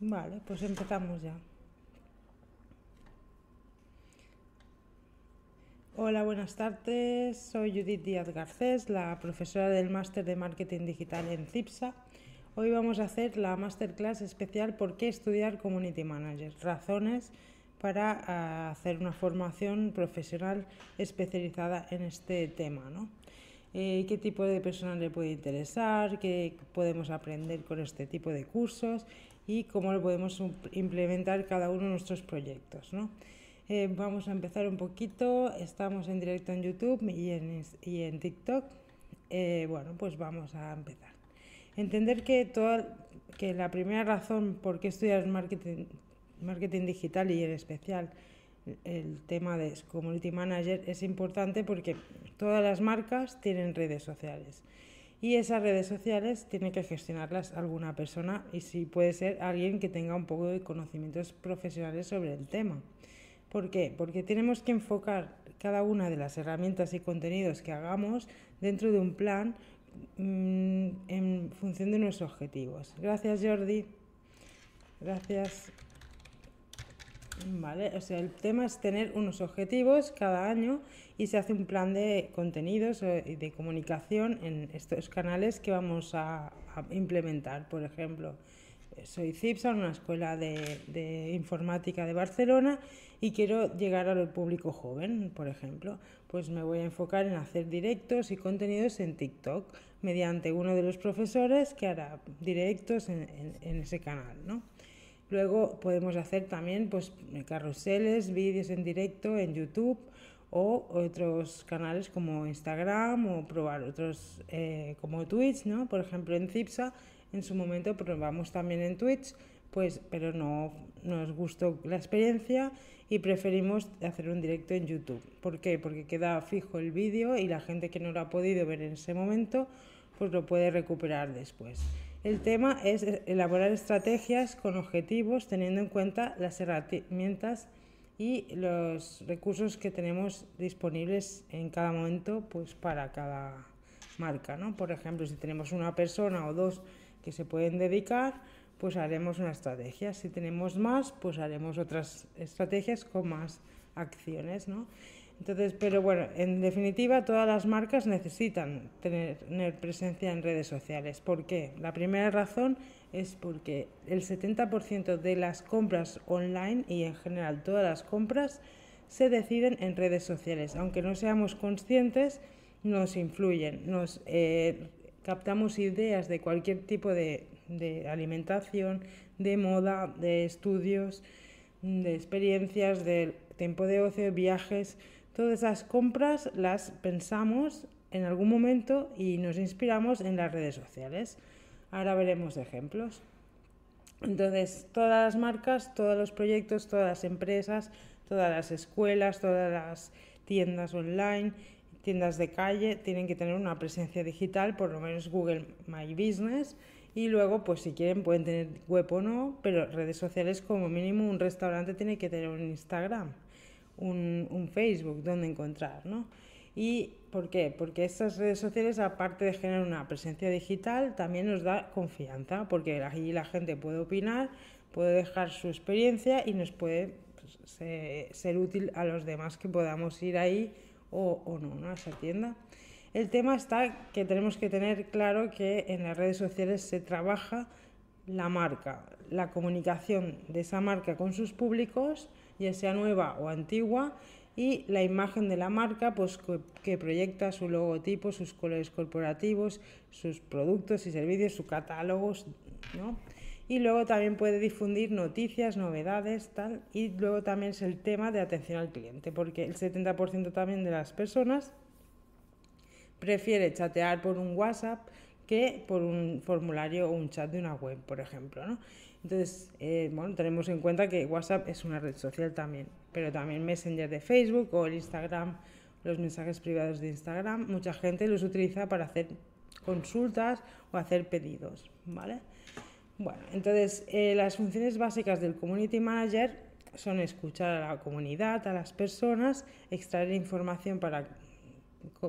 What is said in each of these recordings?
Vale, pues empezamos ya. Hola, buenas tardes. Soy Judith Díaz Garcés, la profesora del máster de marketing digital en CIPSA. Hoy vamos a hacer la masterclass especial ¿Por qué estudiar Community Manager? Razones para ah, hacer una formación profesional especializada en este tema. ¿no? Eh, qué tipo de personas le puede interesar, qué podemos aprender con este tipo de cursos y cómo lo podemos implementar cada uno de nuestros proyectos. ¿no? Eh, vamos a empezar un poquito, estamos en directo en YouTube y en, y en TikTok. Eh, bueno, pues vamos a empezar. Entender que, toda, que la primera razón por qué estudiar marketing, marketing digital y en especial el tema de Community Manager es importante porque todas las marcas tienen redes sociales y esas redes sociales tiene que gestionarlas alguna persona y si puede ser alguien que tenga un poco de conocimientos profesionales sobre el tema. ¿Por qué? Porque tenemos que enfocar cada una de las herramientas y contenidos que hagamos dentro de un plan mm, en función de nuestros objetivos. Gracias Jordi. Gracias. Vale, o sea, el tema es tener unos objetivos cada año y se hace un plan de contenidos y eh, de comunicación en estos canales que vamos a, implementar. Por ejemplo, soy CIPSA, una escuela de, de, informática de Barcelona y quiero llegar al público joven, por ejemplo. Pues me voy a enfocar en hacer directos y contenidos en TikTok mediante uno de los profesores que hará directos en, en, en ese canal, ¿no? Luego podemos hacer también pues, carruseles, vídeos en directo en YouTube o otros canales como Instagram o probar otros eh, como Twitch, ¿no? Por ejemplo, en Cipsa en su momento probamos también en Twitch, pues, pero no nos gustó la experiencia y preferimos hacer un directo en YouTube. ¿Por qué? Porque queda fijo el vídeo y la gente que no lo ha podido ver en ese momento, pues lo puede recuperar después. El tema es elaborar estrategias con objetivos teniendo en cuenta las herramientas y los recursos que tenemos disponibles en cada momento pues para cada marca. ¿no? Por ejemplo, si tenemos una persona o dos que se pueden dedicar, pues haremos una estrategia. Si tenemos más, pues haremos otras estrategias con más acciones. ¿no? Entonces, pero bueno, en definitiva, todas las marcas necesitan tener, presencia en redes sociales. ¿Por qué? La primera razón es porque el 70% de las compras online y en general todas las compras se deciden en redes sociales. Aunque no seamos conscientes, nos influyen, nos eh, captamos ideas de cualquier tipo de, de alimentación, de moda, de estudios, de experiencias, de tiempo de ocio, viajes Todas esas compras las pensamos en algún momento y nos inspiramos en las redes sociales. Ahora veremos ejemplos. Entonces, todas las marcas, todos los proyectos, todas las empresas, todas las escuelas, todas las tiendas online, tiendas de calle, tienen que tener una presencia digital, por lo menos Google My Business. Y luego, pues si quieren, pueden tener web o no, pero redes sociales como mínimo un restaurante tiene que tener un Instagram un, Facebook donde encontrar, ¿no? ¿Y por qué? Porque estas redes sociales, aparte de generar una presencia digital, también nos da confianza, porque allí la gente puede opinar, puede dejar su experiencia y nos puede pues, ser útil a los demás que podamos ir ahí o, o no, ¿no? a esa tienda. El tema está que tenemos que tener claro que en las redes sociales se trabaja la marca, la comunicación de esa marca con sus públicos, ya sea nueva o antigua, y la imagen de la marca pues, que, proyecta su logotipo, sus colores corporativos, sus productos y servicios, sus catálogos, ¿no? Y luego también puede difundir noticias, novedades, tal. Y luego también es el tema de atención al cliente, porque el 70% también de las personas prefiere chatear por un WhatsApp que por un formulario o un chat de una web, por ejemplo. ¿no? Entonces, eh, bueno, tenemos en cuenta que WhatsApp es una red social también, pero también Messenger de Facebook o el Instagram, los mensajes privados de Instagram, mucha gente los utiliza para hacer consultas o hacer pedidos, ¿vale? Bueno, entonces eh, las funciones básicas del Community Manager son escuchar a la comunidad, a las personas, extraer información para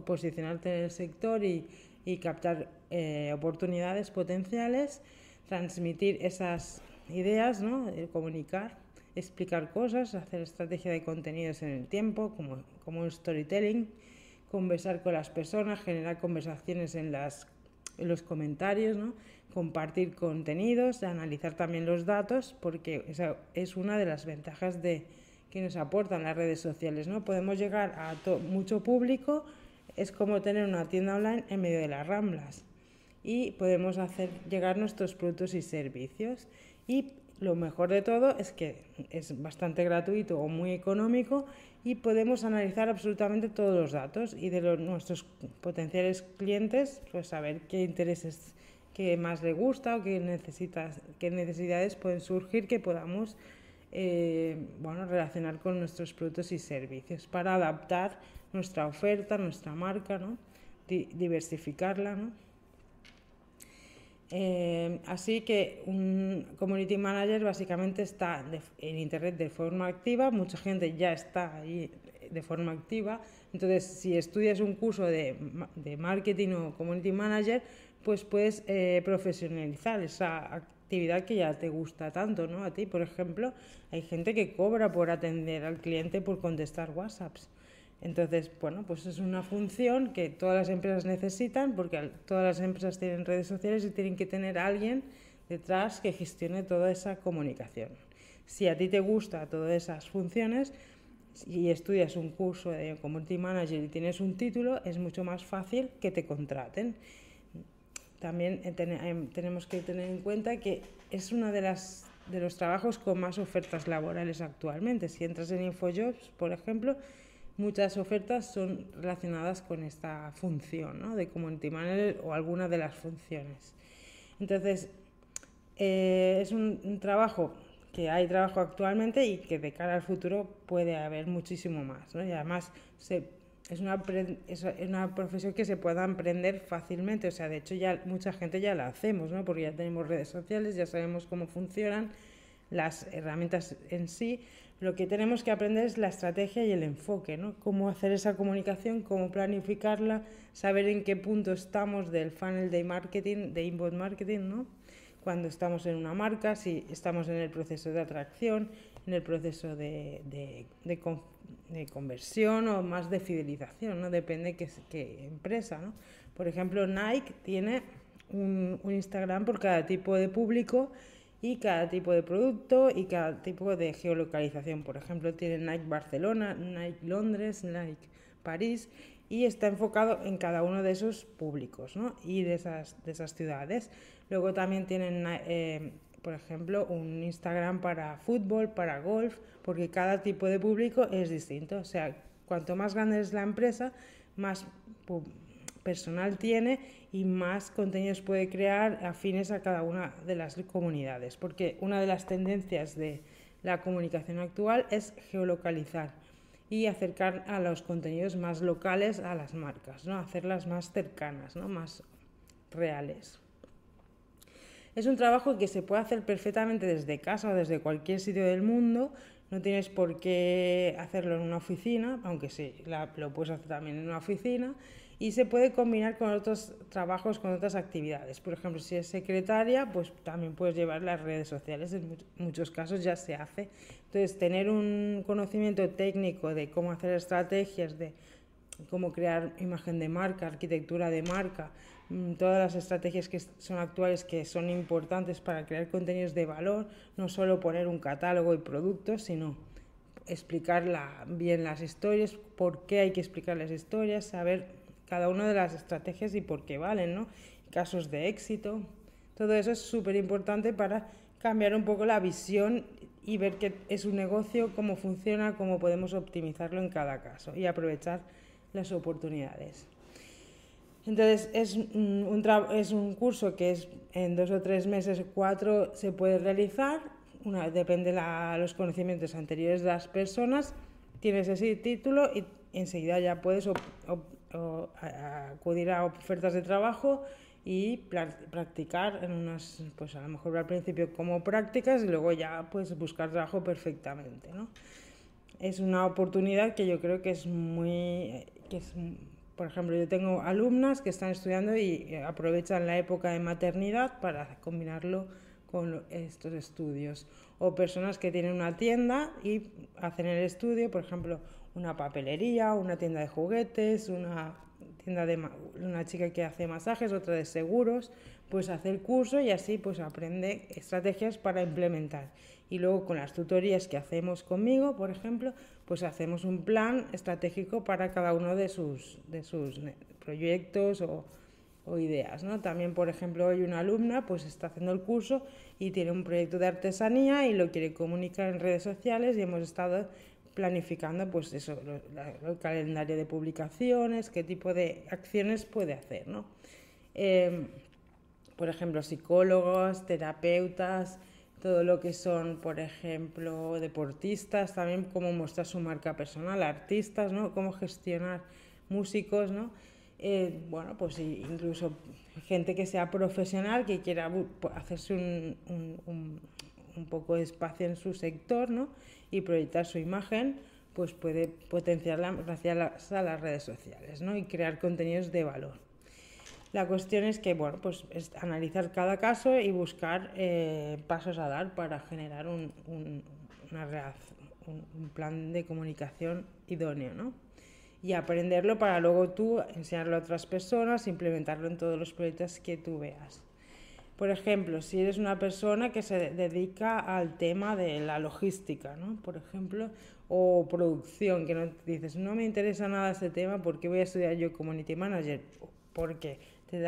posicionarte en el sector y, y captar eh, oportunidades potenciales, transmitir esas ideas, ¿no? comunicar, explicar cosas, hacer estrategia de contenidos en el tiempo, como, como storytelling, conversar con las personas, generar conversaciones en, las, en los comentarios, ¿no? compartir contenidos, analizar también los datos, porque esa es una de las ventajas de, que nos aportan las redes sociales. ¿no? Podemos llegar a mucho público, es como tener una tienda online en medio de las ramblas y podemos hacer llegar nuestros productos y servicios. Y lo mejor de todo es que es bastante gratuito o muy económico y podemos analizar absolutamente todos los datos y de nuestros potenciales clientes, pues saber qué intereses que más le gusta o qué, necesitas, qué necesidades pueden surgir que podamos eh, bueno, relacionar con nuestros productos y servicios para adaptar nuestra oferta, nuestra marca, ¿no? diversificarla. Eh, así que un community manager básicamente está en Internet de forma activa, mucha gente ya está ahí de forma activa, entonces si estudias un curso de, de marketing o community manager, pues puedes eh, profesionalizar esa actividad que ya te gusta tanto, ¿no? A ti, por ejemplo, hay gente que cobra por atender al cliente por contestar WhatsApps. Entonces, bueno, pues es una función que todas las empresas necesitan porque todas las empresas tienen redes sociales y tienen que tener a alguien detrás que gestione toda esa comunicación. Si a ti te gusta todas esas funciones y estudias un curso de Community Manager y tienes un título, es mucho más fácil que te contraten. También eh, eh, tenemos que tener en cuenta que es uno de, las, de los trabajos con más ofertas laborales actualmente. Si entras en InfoJobs, por ejemplo, muchas ofertas son relacionadas con esta función ¿no? de Community Manager o alguna de las funciones. Entonces, eh, es un, trabajo que hay trabajo actualmente y que de cara al futuro puede haber muchísimo más. ¿no? Y además es, una, es una profesión que se pueda aprender fácilmente. O sea, de hecho ya mucha gente ya la hacemos, ¿no? porque ya tenemos redes sociales, ya sabemos cómo funcionan las herramientas en sí, lo que tenemos que aprender es la estrategia y el enfoque, ¿no? Cómo hacer esa comunicación, cómo planificarla, saber en qué punto estamos del funnel de marketing, de inbound marketing, ¿no? Cuando estamos en una marca, si estamos en el proceso de atracción, en el proceso de, de, conversión o más de fidelización, ¿no? Depende qué, qué empresa, ¿no? Por ejemplo, Nike tiene un, un Instagram por cada tipo de público y cada tipo de producto y cada tipo de geolocalización. Por ejemplo, tiene Nike Barcelona, Nike Londres, Nike París y está enfocado en cada uno de esos públicos ¿no? y de esas, de esas ciudades. Luego también tienen, eh, por ejemplo, un Instagram para fútbol, para golf, porque cada tipo de público es distinto. O sea, cuanto más grande es la empresa, más personal tiene y más contenidos puede crear afines a cada una de las comunidades. Porque una de las tendencias de la comunicación actual es geolocalizar y acercar a los contenidos más locales a las marcas, ¿no? hacerlas más cercanas, ¿no? más reales. Es un trabajo que se puede hacer perfectamente desde casa o desde cualquier sitio del mundo. No tienes por qué hacerlo en una oficina, aunque sí, lo puedes hacer también en una oficina y se puede combinar con otros trabajos, con otras actividades. Por ejemplo, si es secretaria, pues también puedes llevar las redes sociales, en muchos casos ya se hace. Entonces, tener un conocimiento técnico de cómo hacer estrategias, de cómo crear imagen de marca, arquitectura de marca, mm, todas las estrategias que son actuales que son importantes para crear contenidos de valor, no solo poner un catálogo y productos, sino explicar bien las historias, por qué hay que explicar las historias, saber cada una de las estrategias y por qué valen, ¿no? Casos de éxito. Todo eso es súper importante para cambiar un poco la visión y ver qué es un negocio, cómo funciona, cómo podemos optimizarlo en cada caso y aprovechar las oportunidades. Entonces, es un, curso que es en dos o tres meses, cuatro, se puede realizar, una, depende de los conocimientos anteriores de las personas, tienes ese título y enseguida ya puedes o acudir a ofertas de trabajo y practicar en unas, pues a lo mejor al principio como prácticas y luego ya pues buscar trabajo perfectamente, ¿no? Es una oportunidad que yo creo que es muy, que es, por ejemplo, yo tengo alumnas que están estudiando y aprovechan la época de maternidad para combinarlo con estos estudios. O personas que tienen una tienda y hacen el estudio, por ejemplo, una papelería, una tienda de juguetes, una tienda de una chica que hace masajes, otra de seguros, pues hace el curso y así pues aprende estrategias para implementar. Y luego con las tutorías que hacemos conmigo, por ejemplo, pues hacemos un plan estratégico para cada uno de sus, de sus proyectos o, o ideas. ¿no? También, por ejemplo, hoy una alumna pues está haciendo el curso y tiene un proyecto de artesanía y lo quiere comunicar en redes sociales y hemos estado planificando pues eso, el calendario de publicaciones, qué tipo de acciones puede hacer. ¿no? Em, por ejemplo, psicólogos, terapeutas, todo lo que son, por ejemplo, deportistas, también cómo mostrar su marca personal, artistas, ¿no? cómo gestionar músicos, ¿no? Eh, bueno, pues incluso gente que sea profesional, que quiera hacerse un, poco de espacio en su sector ¿no? y proyectar su imagen, pues puede potenciarla gracias a las redes sociales ¿no? y crear contenidos de valor. La cuestión es que, bueno, pues es analizar cada caso y buscar eh, pasos a dar para generar un, un, un plan de comunicación idóneo, ¿no? y aprenderlo para luego tú enseñarlo a otras personas, implementarlo en todos los proyectos que tú veas. Por ejemplo, si eres una persona que se dedica al tema de la logística, ¿no? por ejemplo, o producción, que no dices, no me interesa nada este tema, ¿por qué voy a estudiar yo Community Manager? Porque te,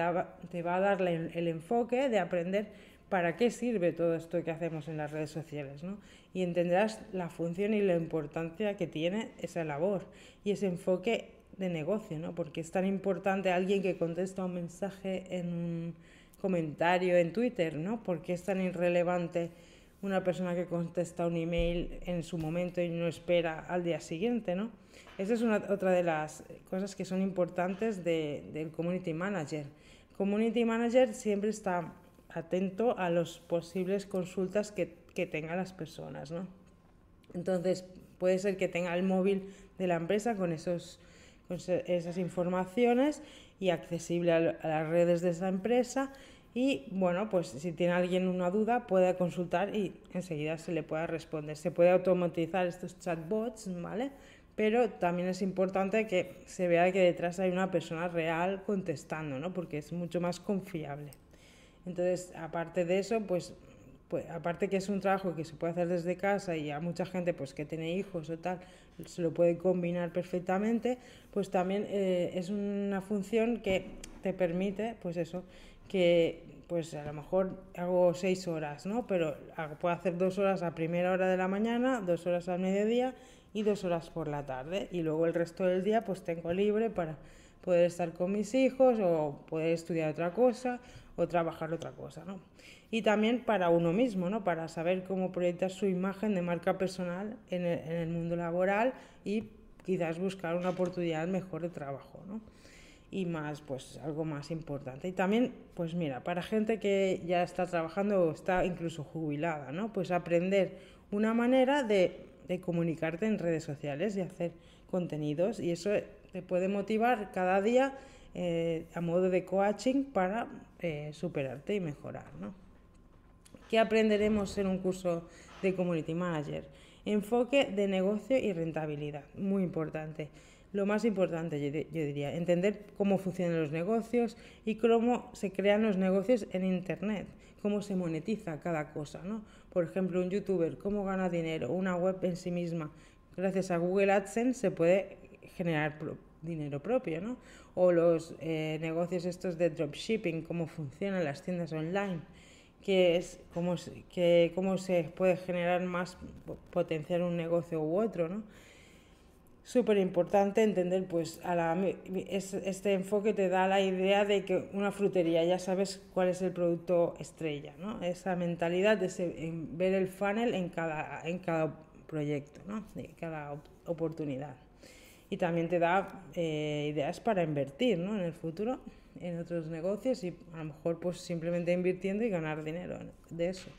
te va a dar el enfoque de aprender para qué sirve todo esto que hacemos en las redes sociales, ¿no? Y entenderás la función y la importancia que tiene esa labor y ese enfoque de negocio, ¿no? Porque es tan importante alguien que contesta un mensaje en un comentario en Twitter, ¿no? Porque es tan irrelevante una persona que contesta un email en su momento y no espera al día siguiente, ¿no? Esa es una, otra de las cosas que son importantes de, del community manager. Community manager siempre está atento a las posibles consultas que, que tengan las personas, ¿no? Entonces, puede ser que tenga el móvil de la empresa con, esos, con esas informaciones y accesible a, las redes de esa empresa y bueno, pues si tiene alguien una duda puede consultar y enseguida se le pueda responder. Se puede automatizar estos chatbots, ¿vale? Pero también es importante que se vea que detrás hay una persona real contestando, ¿no? Porque es mucho más confiable. Entonces, aparte de eso, pues, pues, aparte que es un trabajo que se puede hacer desde casa y a mucha gente pues que tiene hijos o tal, se lo puede combinar perfectamente, pues también eh, es una función que te permite, pues eso, que pues a lo mejor hago seis horas, ¿no? Pero puedo hacer dos horas a primera hora de la mañana, dos horas al mediodía y dos horas por la tarde. Y luego el resto del día pues tengo libre para poder estar con mis hijos o poder estudiar otra cosa o trabajar otra cosa, ¿no? Y también para uno mismo, ¿no? Para saber cómo proyectar su imagen de marca personal en el, en el mundo laboral y quizás buscar una oportunidad mejor de trabajo, ¿no? Y más, pues algo más importante. Y también, pues mira, para gente que ya está trabajando o está incluso jubilada, ¿no? Pues aprender una manera de, de comunicarte en redes sociales y hacer contenidos y eso te puede motivar cada día eh, a modo de coaching para eh, superarte y mejorar. ¿no? ¿Qué aprenderemos en un curso de Community Manager? Enfoque de negocio y rentabilidad, muy importante. Lo más importante, yo, diría, entender cómo funcionan los negocios y cómo se crean los negocios en Internet, cómo se monetiza cada cosa. ¿no? Por ejemplo, un youtuber, cómo gana dinero, una web en sí misma. Gracias a Google AdSense se puede generar dinero propio, ¿no? O los eh, negocios estos de dropshipping, cómo funcionan las tiendas online, que es cómo, que, cómo se puede generar más, potenciar un negocio u otro, ¿no? Súper importante entender, pues, a la, este enfoque te da la idea de que una frutería ya sabes cuál es el producto estrella, ¿no? Esa mentalidad de ver el funnel en cada, en cada proyecto, ¿no? De cada oportunidad y también te da eh, ideas para invertir ¿no? en el futuro en otros negocios y a lo mejor pues simplemente invirtiendo y ganar dinero de eso.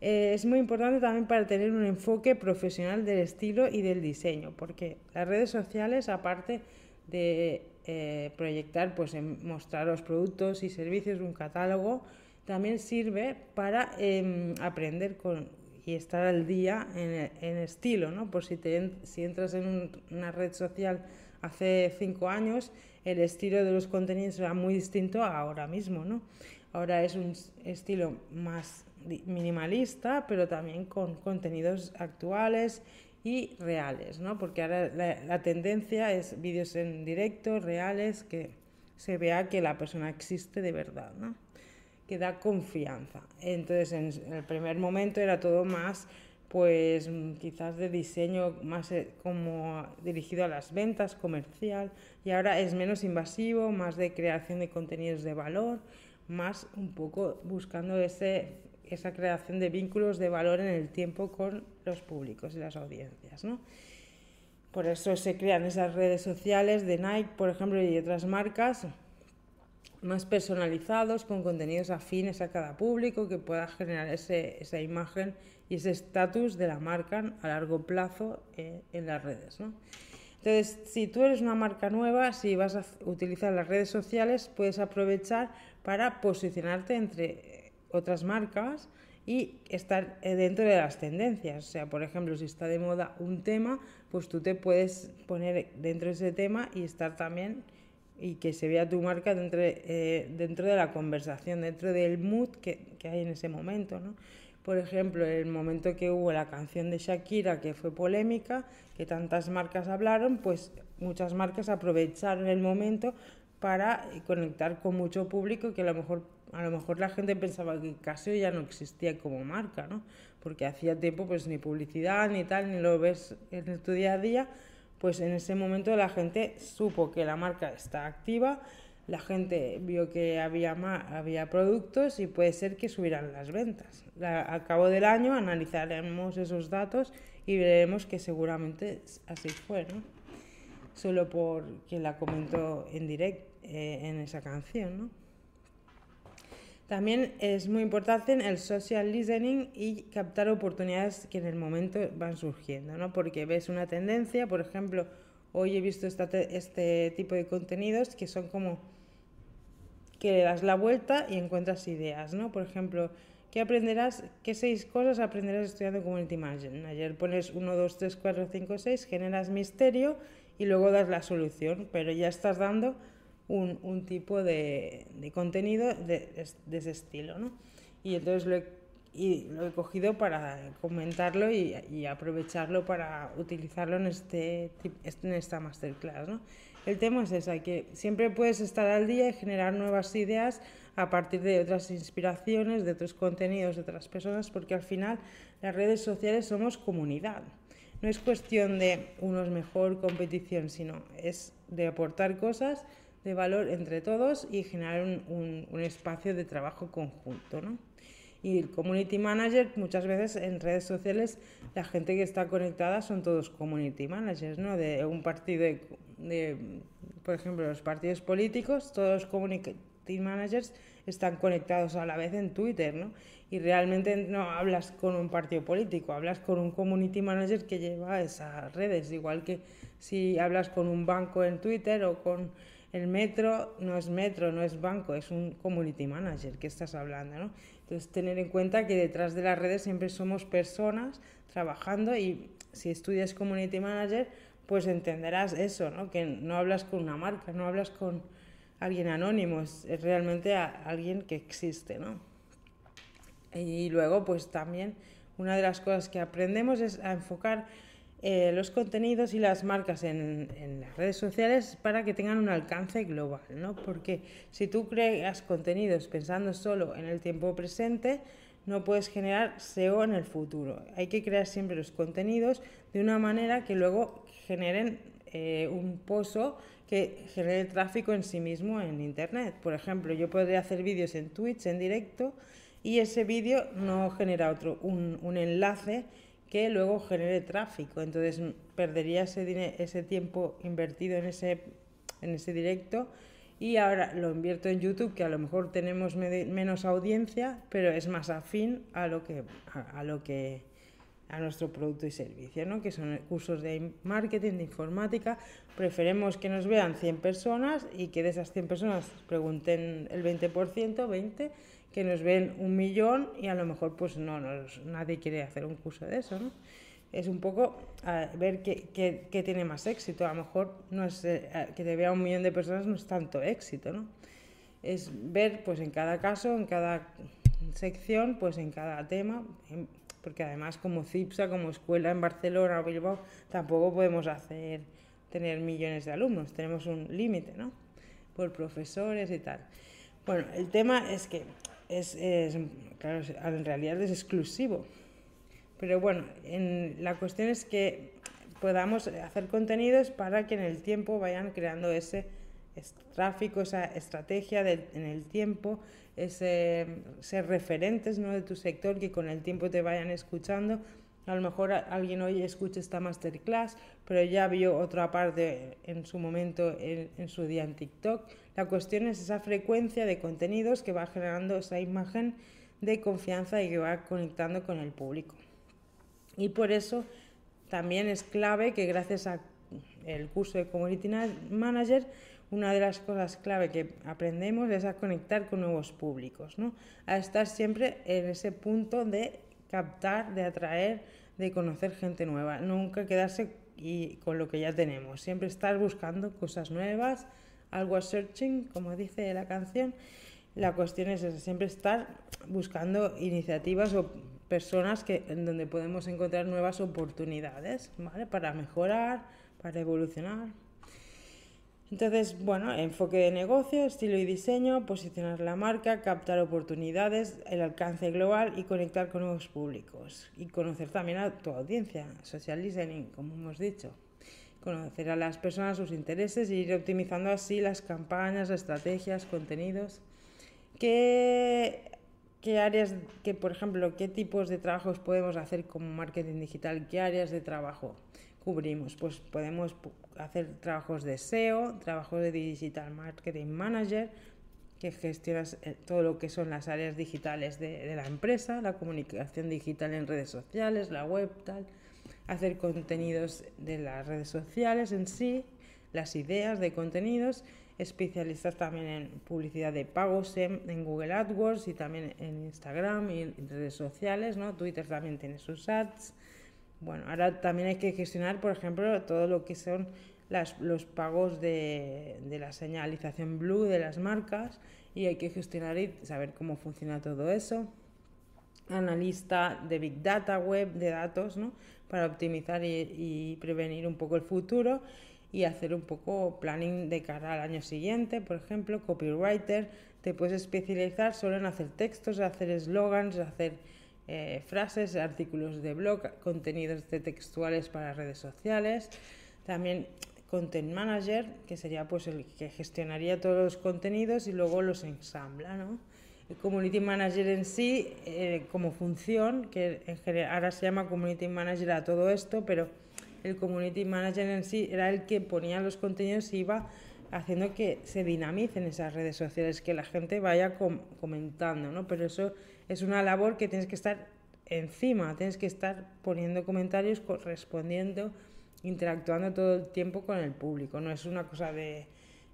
Eh, es muy importante también para tener un enfoque profesional del estilo y del diseño, porque las redes sociales, aparte de eh, proyectar, pues mostrar los productos y servicios, un catálogo, también sirve para em, aprender con, y estar al día en, en estilo, ¿no? Por si, te, si entras en una red social hace cinco años, el estilo de los contenidos era muy distinto a ahora mismo, ¿no? Ahora es un estilo más minimalista, pero también con contenidos actuales y reales, ¿no? Porque ahora la, tendencia es vídeos en directo, reales, que se vea que la persona existe de verdad, ¿no? que da confianza. Entonces, en el primer momento era todo más, pues quizás de diseño más eh, como dirigido a las ventas, comercial, y ahora es menos invasivo, más de creación de contenidos de valor, más un poco buscando ese, esa creación de vínculos de valor en el tiempo con los públicos y las audiencias, ¿no? Por eso se crean esas redes sociales de Nike, por ejemplo, y otras marcas más personalizados, con contenidos afines a cada público, que pueda generar ese, esa imagen y ese estatus de la marca a largo plazo eh, en las redes. ¿no? Entonces, si tú eres una marca nueva, si vas a utilizar las redes sociales, puedes aprovechar para posicionarte entre otras marcas y estar eh, dentro de las tendencias. O sea, por ejemplo, si está de moda un tema, pues tú te puedes poner dentro de ese tema y estar también y que se vea tu marca dentro, eh, dentro de la conversación, dentro del mood que, que, hay en ese momento. ¿no? Por ejemplo, el momento que hubo la canción de Shakira, que fue polémica, que tantas marcas hablaron, pues muchas marcas aprovecharon el momento para conectar con mucho público que a lo mejor a lo mejor la gente pensaba que Casio ya no existía como marca, ¿no? Porque hacía tiempo pues ni publicidad ni tal, ni lo ves en tu día a día, pues en ese momento la gente supo que la marca está activa, la gente vio que había, había productos y puede ser que subieran las ventas. al cabo del año analizaremos esos datos y veremos que seguramente así fue, ¿no? Solo porque la comentó en directo eh, en esa canción, ¿no? También es muy importante el social listening y captar oportunidades que en el momento van surgiendo, ¿no? Porque ves una tendencia, por ejemplo, hoy he visto este tipo de contenidos que son como que le das la vuelta y encuentras ideas, ¿no? Por ejemplo, ¿qué aprenderás? ¿Qué seis cosas aprenderás estudiando Community Management? Ayer pones 1, 2, 3, 4, 5, 6, generas misterio y luego das la solución, pero ya estás dando un, un tipo de, de contenido de, de, ese estilo, ¿no? Y entonces lo he, y lo he cogido para comentarlo y, y, aprovecharlo para utilizarlo en, este, en esta masterclass, ¿no? El tema es ese, que siempre puedes estar al día y generar nuevas ideas a partir de otras inspiraciones, de otros contenidos de otras personas, porque al final las redes sociales somos comunidad. No es cuestión de unos mejor competición, sino es de aportar cosas de valor entre todos y generar un, un, espacio de trabajo conjunto. ¿no? Y el community manager, muchas veces en redes sociales, la gente que está conectada son todos community managers, ¿no? De un partido, de, de, por ejemplo, los partidos políticos, todos los community managers están conectados a la vez en Twitter, ¿no? Y realmente no hablas con un partido político, hablas con un community manager que lleva esas redes, igual que si hablas con un banco en Twitter o con el metro no es metro, no es banco, es un community manager que estás hablando, ¿no? Entonces, tener en cuenta que detrás de las redes siempre somos personas trabajando y si estudias community manager, pues entenderás eso, ¿no? Que no hablas con una marca, no hablas con alguien anónimo, es, es realmente alguien que existe, ¿no? Y luego, pues también una de las cosas que aprendemos es a enfocar eh, los contenidos y las marcas en, las redes sociales para que tengan un alcance global, ¿no? Porque si tú creas contenidos pensando solo en el tiempo presente, no puedes generar SEO en el futuro. Hay que crear siempre los contenidos de una manera que luego generen eh, un pozo que genere tráfico en sí mismo en Internet. Por ejemplo, yo podría hacer vídeos en Twitch en directo y ese vídeo no genera otro, un, un enlace que luego genere tráfico. Entonces perdería ese, ese tiempo invertido en ese, en ese directo y ahora lo invierto en YouTube, que a lo mejor tenemos menos audiencia, pero es más afín a lo que a, a, lo que a nuestro producto y servicio, ¿no? que son cursos de marketing, de informática. Preferemos que nos vean 100 personas y que de esas 100 personas pregunten el 20%, 20, que nos ven un millón y a lo mejor pues no, nadie quiere hacer un curso de eso, ¿no? Es un poco ver qué, tiene más éxito. A lo mejor no es eh, que te vea un millón de personas no es tanto éxito, ¿no? Es ver pues en cada caso, en cada sección, pues en cada tema, porque además como CIPSA, como escuela en Barcelona o Bilbao, tampoco podemos hacer tener millones de alumnos, tenemos un límite, ¿no? Por profesores y tal. Bueno, el tema es que es, claro, en realidad es exclusivo. Pero bueno, en, la cuestión es que podamos hacer contenidos para que en el tiempo vayan creando ese tráfico, esa estrategia en el tiempo, ese, ser referentes ¿no? de tu sector, que con el tiempo te vayan escuchando. A lo mejor alguien hoy escucha esta masterclass, pero ya vio otra parte en su momento, en, su día en TikTok. La cuestión es esa frecuencia de contenidos que va generando esa imagen de confianza y que va conectando con el público. Y por eso también es clave que gracias al curso de Community Manager una de las cosas clave que aprendemos es a conectar con nuevos públicos, ¿no? a estar siempre en ese punto de captar, de atraer, de conocer gente nueva, nunca quedarse y con lo que ya tenemos, siempre estar buscando cosas nuevas, algo searching, como dice la canción. La cuestión es siempre estar buscando iniciativas o personas que, en donde podemos encontrar nuevas oportunidades ¿vale? para mejorar, para evolucionar. Entonces, bueno, enfoque de negocio, estilo y diseño, posicionar la marca, captar oportunidades, el alcance global y conectar con nuevos públicos. Y conocer también a tu audiencia, social listening, como hemos dicho. Conocer a las personas, sus intereses y ir optimizando así las campañas, estrategias, contenidos. ¿Qué, qué áreas, que, por ejemplo, qué tipos de trabajos podemos hacer como marketing digital? ¿Qué áreas de trabajo cubrimos? Pues podemos hacer trabajos de SEO, trabajos de Digital Marketing Manager, que gestionas eh, todo lo que son las áreas digitales de, la empresa, la comunicación digital en redes sociales, la web, hacer contenidos de las redes sociales en sí, las ideas de contenidos, especialistas también en publicidad de pagos en, Google AdWords y también en Instagram y redes sociales, ¿no? Twitter también tiene sus ads, bueno, ahora también hay que gestionar, por ejemplo, todo lo que son los pagos de, la señalización blue de las marcas y hay que gestionar y saber cómo funciona todo eso. Analista de Big Data web, de datos, ¿no? Para optimizar y, prevenir un poco el futuro y hacer un poco planning de cara al año siguiente, por ejemplo, copywriter, te puedes especializar solo en hacer textos, hacer eslogans, hacer eh, frases, artículos de blog, contenidos de textuales para redes sociales, también Content Manager, que sería pues el que gestionaría todos los contenidos y luego los ensambla, ¿no? El Community Manager en sí, eh, como función, que ahora se llama Community Manager a todo esto, pero el Community Manager en sí era el que ponía los contenidos y iba haciendo que se dinamicen esas redes sociales, que la gente vaya comentando, ¿no? Pero eso es una labor que tienes que estar encima, tienes que estar poniendo comentarios, respondiendo, interactuando todo el tiempo con el público. No es una cosa de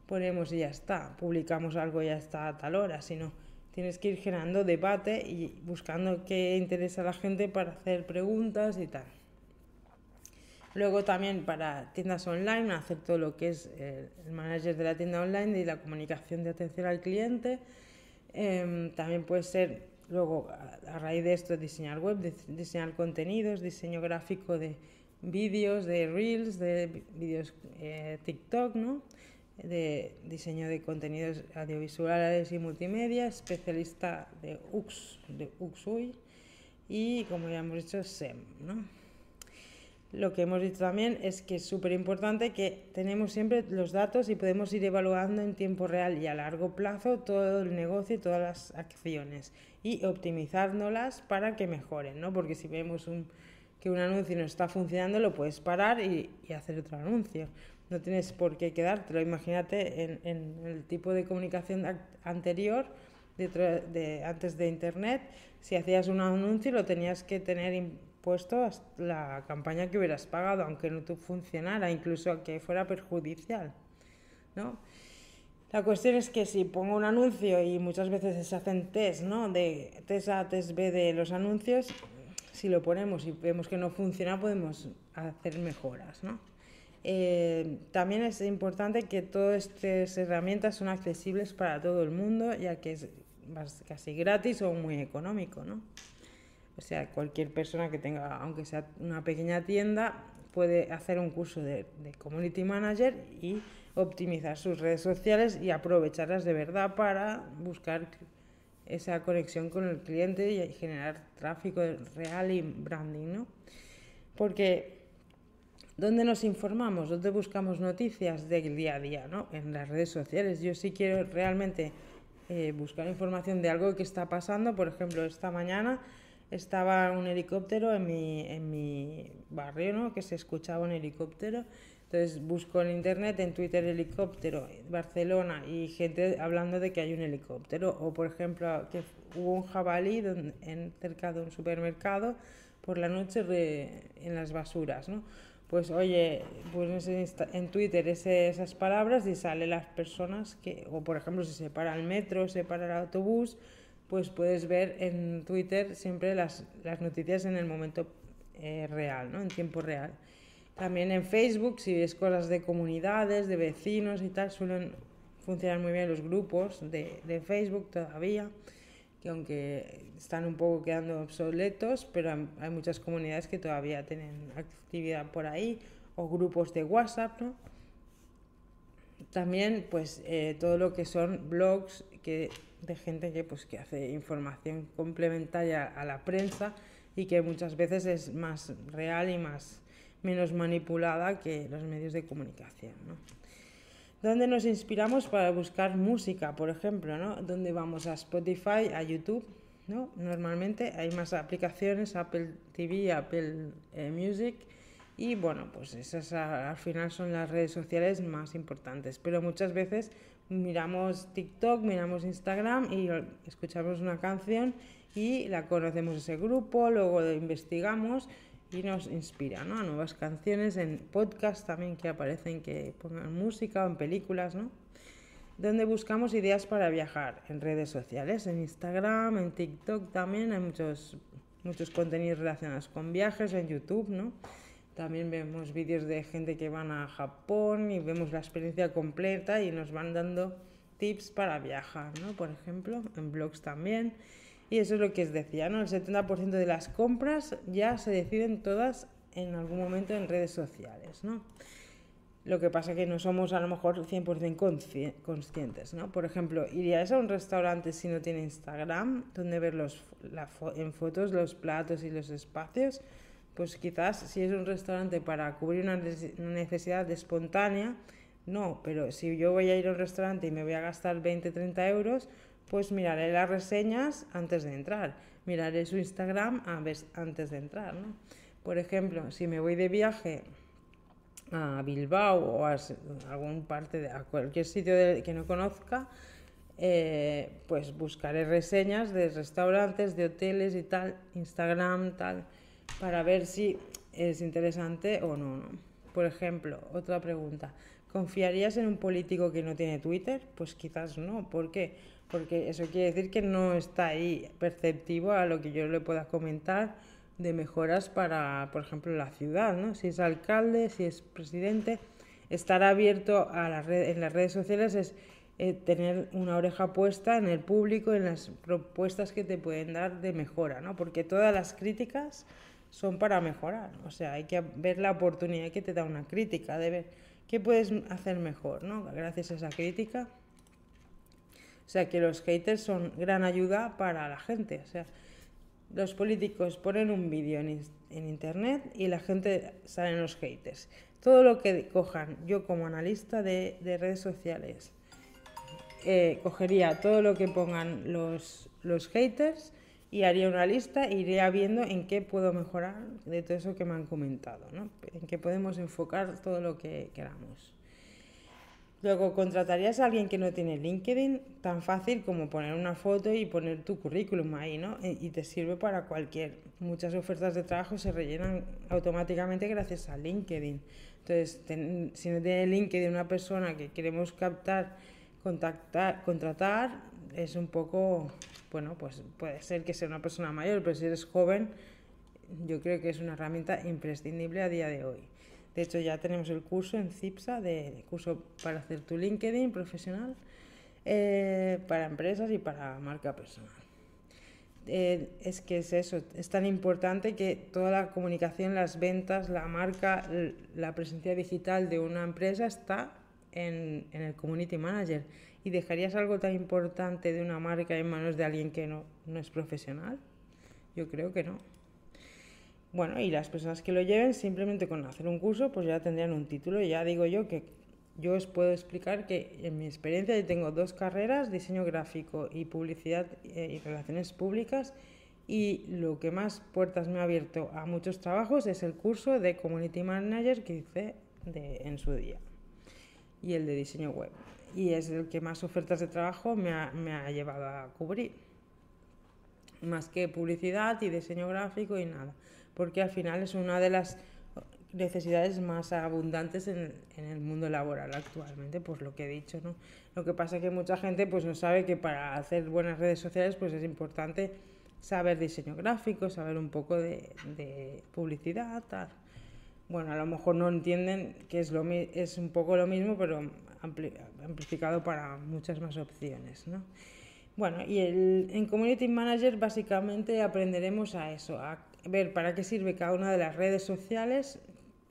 ponemos y ya está, publicamos algo y ya está a tal hora, sino tienes que ir generando debate y buscando qué interesa a la gente para hacer preguntas y tal. Luego también para tiendas online, hacer todo lo que es el manager de la tienda online y la comunicación de atención al cliente. Em, también puede ser Luego, a, raíz de esto, diseñar web, diseñar contenidos, diseño gráfico de vídeos, de reels, de vídeos eh, TikTok, ¿no? de diseño de contenidos audiovisuales y multimedia, especialista de UX, de UXUI y, como ya hemos dicho, SEM. ¿no? Lo que hemos dicho también es que es súper importante que tenemos siempre los datos y podemos ir evaluando en tiempo real y a largo plazo todo el negocio y todas las acciones y optimizándolas para que mejoren, ¿no? Porque si vemos un, que un anuncio no está funcionando, lo puedes parar y, hacer otro anuncio. No tienes por qué quedártelo. Imagínate en, en el tipo de comunicación anterior, antes de Internet, si hacías un anuncio lo tenías que tener puesto la campaña que hubieras pagado, aunque no funcionara, incluso que fuera perjudicial. ¿no? La cuestión es que si pongo un anuncio y muchas veces se hacen test, ¿no? De test A, test B de los anuncios, si lo ponemos y vemos que no funciona, podemos hacer mejoras, ¿no? Eh, también es importante que todas estas herramientas son accesibles para todo el mundo, ya que es casi gratis o muy económico, ¿no? O sea, cualquier persona que tenga, aunque sea una pequeña tienda, puede hacer un curso de, de Community Manager y optimizar sus redes sociales y aprovecharlas de verdad para buscar esa conexión con el cliente y generar tráfico real y branding, ¿no? Porque ¿dónde nos informamos? ¿Dónde buscamos noticias del día a día, ¿no? En las redes sociales. Yo sí quiero realmente eh, buscar información de algo que está pasando. Por ejemplo, esta mañana estaba un helicóptero en mi, en mi barrio, ¿no? Que se escuchaba un helicóptero entonces busco en internet, en Twitter helicóptero, Barcelona y gente hablando de que hay un helicóptero. O por ejemplo, que hubo un jabalí en, cerca de un supermercado por la noche en las basuras, ¿no? Pues oye, pues en Twitter esas palabras y sale las personas que, o por ejemplo, si se para el metro, se para el autobús, pues puedes ver en Twitter siempre las, las noticias en el momento eh, real, ¿no? En tiempo real. También en Facebook, si ves cosas de comunidades, de vecinos y tal, suelen funcionar muy bien los grupos de, de Facebook todavía, que aunque están un poco quedando obsoletos, pero hay muchas comunidades que todavía tienen actividad por ahí, o grupos de WhatsApp, ¿no? También, pues, eh, todo lo que son blogs que, de gente que, pues, que hace información complementaria a la prensa y que muchas veces es más real y más menos manipulada que los medios de comunicación. ¿no? ¿Dónde nos inspiramos para buscar música, por ejemplo? ¿no? ¿Dónde vamos a Spotify, a YouTube? ¿no? Normalmente hay más aplicaciones, Apple TV, Apple eh, Music, y bueno, pues esas al final son las redes sociales más importantes. Pero muchas veces miramos TikTok, miramos Instagram y escuchamos una canción y la conocemos ese grupo, luego investigamos y nos inspira ¿no? a nuevas canciones en podcast también que aparecen que pongan música o en películas, ¿no? donde buscamos ideas para viajar en redes sociales, en Instagram, en TikTok también hay muchos, muchos contenidos relacionados con viajes, en YouTube, ¿no? También vemos vídeos de gente que van a Japón y vemos la experiencia completa y nos van dando tips para viajar, ¿no? Por ejemplo, en blogs también. Y eso es lo que os decía, ¿no? El 70% de las compras ya se deciden todas en algún momento en redes sociales, ¿no? Lo que pasa que no somos a lo mejor 100% conscientes, ¿no? Por ejemplo, irías a un restaurante si no tiene Instagram, donde ver los, en fotos los platos y los espacios, pues quizás si es un restaurante para cubrir una necesidad espontánea, no, pero si yo voy a ir a un restaurante y me voy a gastar 20, 30 euros, pues miraré las reseñas antes de entrar, miraré su Instagram antes de entrar. ¿no? Por ejemplo, si me voy de viaje a Bilbao o a algún parte de a cualquier sitio que no conozca, eh, pues buscaré reseñas de restaurantes, de hoteles y tal, Instagram, tal, para ver si es interesante o no. ¿no? Por ejemplo, otra pregunta. ¿Confiarías en un político que no tiene Twitter? Pues quizás no. ¿Por qué? porque eso quiere decir que no está ahí perceptivo a lo que yo le pueda comentar de mejoras para, por ejemplo, la ciudad, ¿no? Si es alcalde, si es presidente, estar abierto a la red, en las redes sociales es eh, tener una oreja puesta en el público, en las propuestas que te pueden dar de mejora, ¿no? Porque todas las críticas son para mejorar, o sea, hay que ver la oportunidad que te da una crítica, de ver qué puedes hacer mejor, ¿no? Gracias a esa crítica o sea que los haters son gran ayuda para la gente. O sea, los políticos ponen un vídeo en, internet y la gente salen los haters. Todo lo que cojan, yo como analista de, redes sociales, eh, cogería todo lo que pongan los, los haters y haría una lista e iría viendo en qué puedo mejorar de todo eso que me han comentado, ¿no? en qué podemos enfocar todo lo que queramos. Luego, ¿contratarías a alguien que no tiene LinkedIn? Tan fácil como poner una foto y poner tu currículum ahí, ¿no? Y te sirve para cualquier. Muchas ofertas de trabajo se rellenan automáticamente gracias a LinkedIn. Entonces, si no tiene LinkedIn una persona que queremos captar contactar, contratar es un poco, bueno, pues puede ser que sea una persona mayor, pero si eres joven, yo creo que es una herramienta imprescindible a día de hoy. De hecho, ya tenemos el curso en CIPSA, de curso para hacer tu LinkedIn profesional, eh, para empresas y para marca personal. Eh, es que es eso, es tan importante que toda la comunicación, las ventas, la marca, la presencia digital de una empresa está en, en, el Community Manager. ¿Y dejarías algo tan importante de una marca en manos de alguien que no, no es profesional? Yo creo que no. Bueno, y las personas que lo lleven, simplemente con hacer un curso, pues ya tendrían un título. Ya digo yo que yo os puedo explicar que en mi experiencia yo tengo dos carreras, diseño gráfico y publicidad eh, y relaciones públicas. Y lo que más puertas me ha abierto a muchos trabajos es el curso de Community Manager que hice de, en su día y el de diseño web. Y es el que más ofertas de trabajo me ha, me ha llevado a cubrir. Más que publicidad y diseño gráfico y nada porque al final es una de las necesidades más abundantes en, el mundo laboral actualmente, pues lo que he dicho, ¿no? Lo que pasa es que mucha gente pues no sabe que para hacer buenas redes sociales pues es importante saber diseño gráfico, saber un poco de, de publicidad, tal. Bueno, a lo mejor no entienden que es, lo, es un poco lo mismo, pero ampli, amplificado para muchas más opciones, ¿no? Bueno, y el, en Community Manager básicamente aprenderemos a eso, a ver para qué sirve cada una de las redes sociales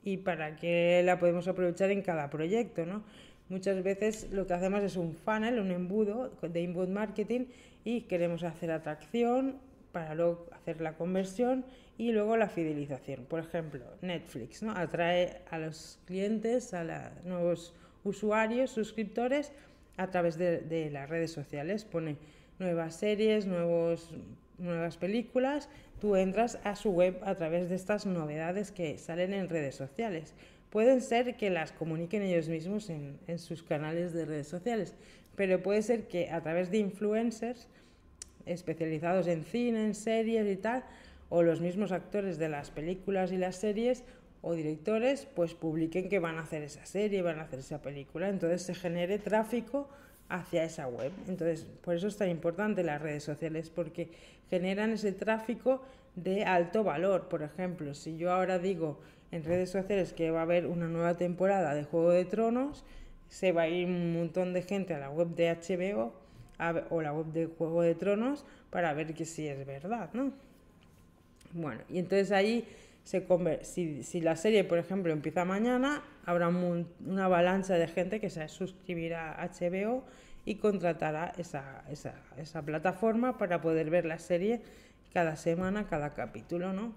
y para qué la podemos aprovechar en cada proyecto, ¿no? Muchas veces lo que hacemos es un funnel, un embudo de inbound marketing y queremos hacer atracción para luego hacer la conversión y luego la fidelización. Por ejemplo, Netflix ¿no? atrae a los clientes, a los nuevos usuarios, suscriptores, a través de, de las redes sociales. Pone nuevas series, nuevos nuevas películas, tú entras a su web a través de estas novedades que salen en redes sociales. Pueden ser que las comuniquen ellos mismos en, en sus canales de redes sociales, pero puede ser que a través de influencers especializados en cine, en series y tal, o los mismos actores de las películas y las series o directores, pues publiquen que van a hacer esa serie, van a hacer esa película. Entonces se genere tráfico hacia esa web. Entonces, por eso es tan importante las redes sociales, porque generan ese tráfico de alto valor. Por ejemplo, si yo ahora digo en redes sociales que va a haber una nueva temporada de Juego de Tronos, se va a ir un montón de gente a la web de HBO o la web de Juego de Tronos para ver que sí es verdad, ¿no? Bueno, y entonces ahí se si, si la serie, por ejemplo, empieza mañana, habrá una avalancha de gente que se suscribirá a HBO y contratará esa, esa, esa, plataforma para poder ver la serie cada semana, cada capítulo, ¿no?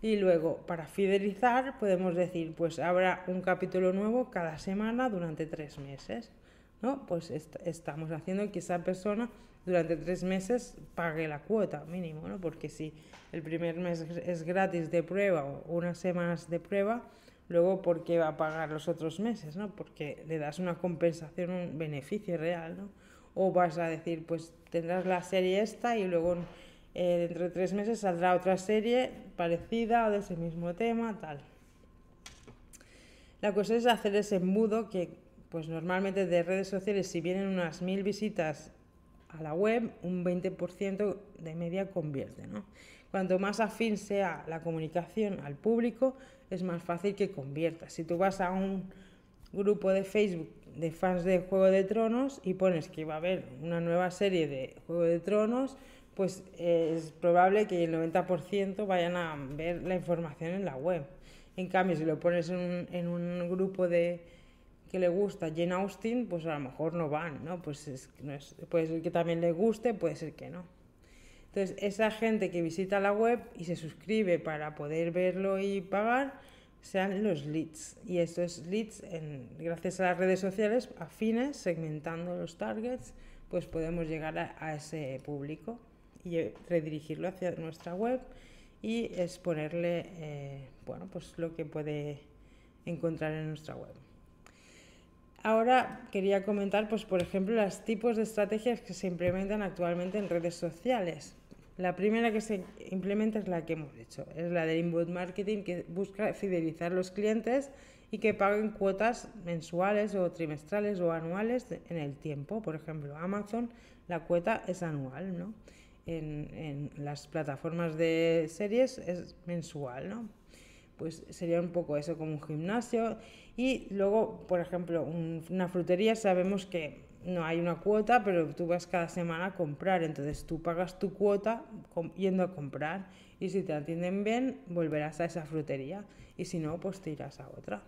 Y luego, para fidelizar, podemos decir, pues habrá un capítulo nuevo cada semana durante tres meses, ¿no? Pues est estamos haciendo que esa persona durante tres meses pague la cuota mínimo, ¿no? Porque si el primer mes es gratis de prueba o unas semanas de prueba, luego ¿por qué va a pagar los otros meses? ¿no? Porque le das una compensación, un beneficio real, ¿no? O vas a decir, pues tendrás la serie esta y luego eh, dentro de tres meses saldrá otra serie parecida o de ese mismo tema, tal. La cosa es hacer ese embudo que, pues normalmente de redes sociales, si vienen unas mil visitas a la web, un 20% de media convierte, ¿no? Cuanto más afín sea la comunicación al público, es más fácil que convierta. Si tú vas a un grupo de Facebook de fans de Juego de Tronos y pones que va a haber una nueva serie de Juego de Tronos, pues eh, es probable que el 90% vayan a ver la información en la web. En cambio, si lo pones en un, en un grupo de que le gusta Jane Austen, pues a lo mejor no van, ¿no? Pues es, no es, puede ser que también le guste, puede ser que no. Entonces, esa gente que visita la web y se suscribe para poder verlo y pagar, sean los leads. Y estos leads, gracias a las redes sociales afines, segmentando los targets, pues podemos llegar a, a ese público y redirigirlo hacia nuestra web y exponerle eh, bueno, pues lo que puede encontrar en nuestra web. Ahora quería comentar, pues, por ejemplo, los tipos de estrategias que se implementan actualmente en redes sociales La primera que se implementa es la que hemos hecho, es la del inbound marketing que busca fidelizar los clientes y que paguen cuotas mensuales o trimestrales o anuales en el tiempo. Por ejemplo, Amazon, la cuota es anual, ¿no? En, en las plataformas de series es mensual, ¿no? Pues sería un poco eso como un gimnasio. Y luego, por ejemplo, una frutería sabemos que no hay una cuota, pero tú vas cada semana a comprar, entonces tú pagas tu cuota yendo a comprar y si te atienden bien, volverás a esa frutería y si no, pues te irás a otra.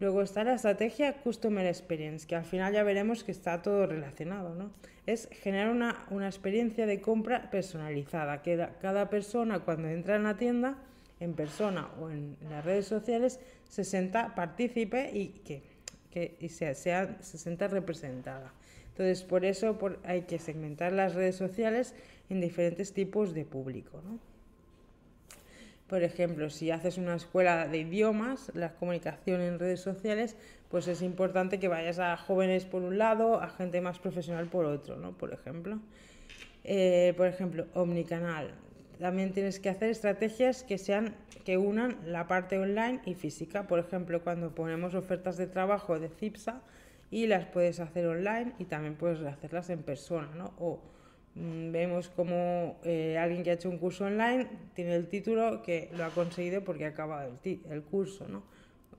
Luego está la estrategia Customer Experience, que al final ya veremos que está todo relacionado, ¿no? Es generar una, una experiencia de compra personalizada, que cada persona cuando entra en la tienda, en persona o en las redes sociales, se sienta partícipe y que, que y sea, sea, se sienta representada. Entonces, por eso hay que segmentar las redes sociales en diferentes tipos de público. ¿no? Por ejemplo, si haces una escuela de idiomas, la comunicación en redes sociales, pues es importante que vayas a jóvenes por un lado, a gente más profesional por otro, ¿no? Por ejemplo. Eh, por ejemplo, omnicanal. También tienes que hacer estrategias que sean que unan la parte online y física. Por ejemplo, cuando ponemos ofertas de trabajo de CIPSA, y las puedes hacer online y también puedes hacerlas en persona, ¿no? O mm, vemos como eh, alguien que ha hecho un curso online tiene el título que lo ha conseguido porque ha acabado el, el curso, ¿no?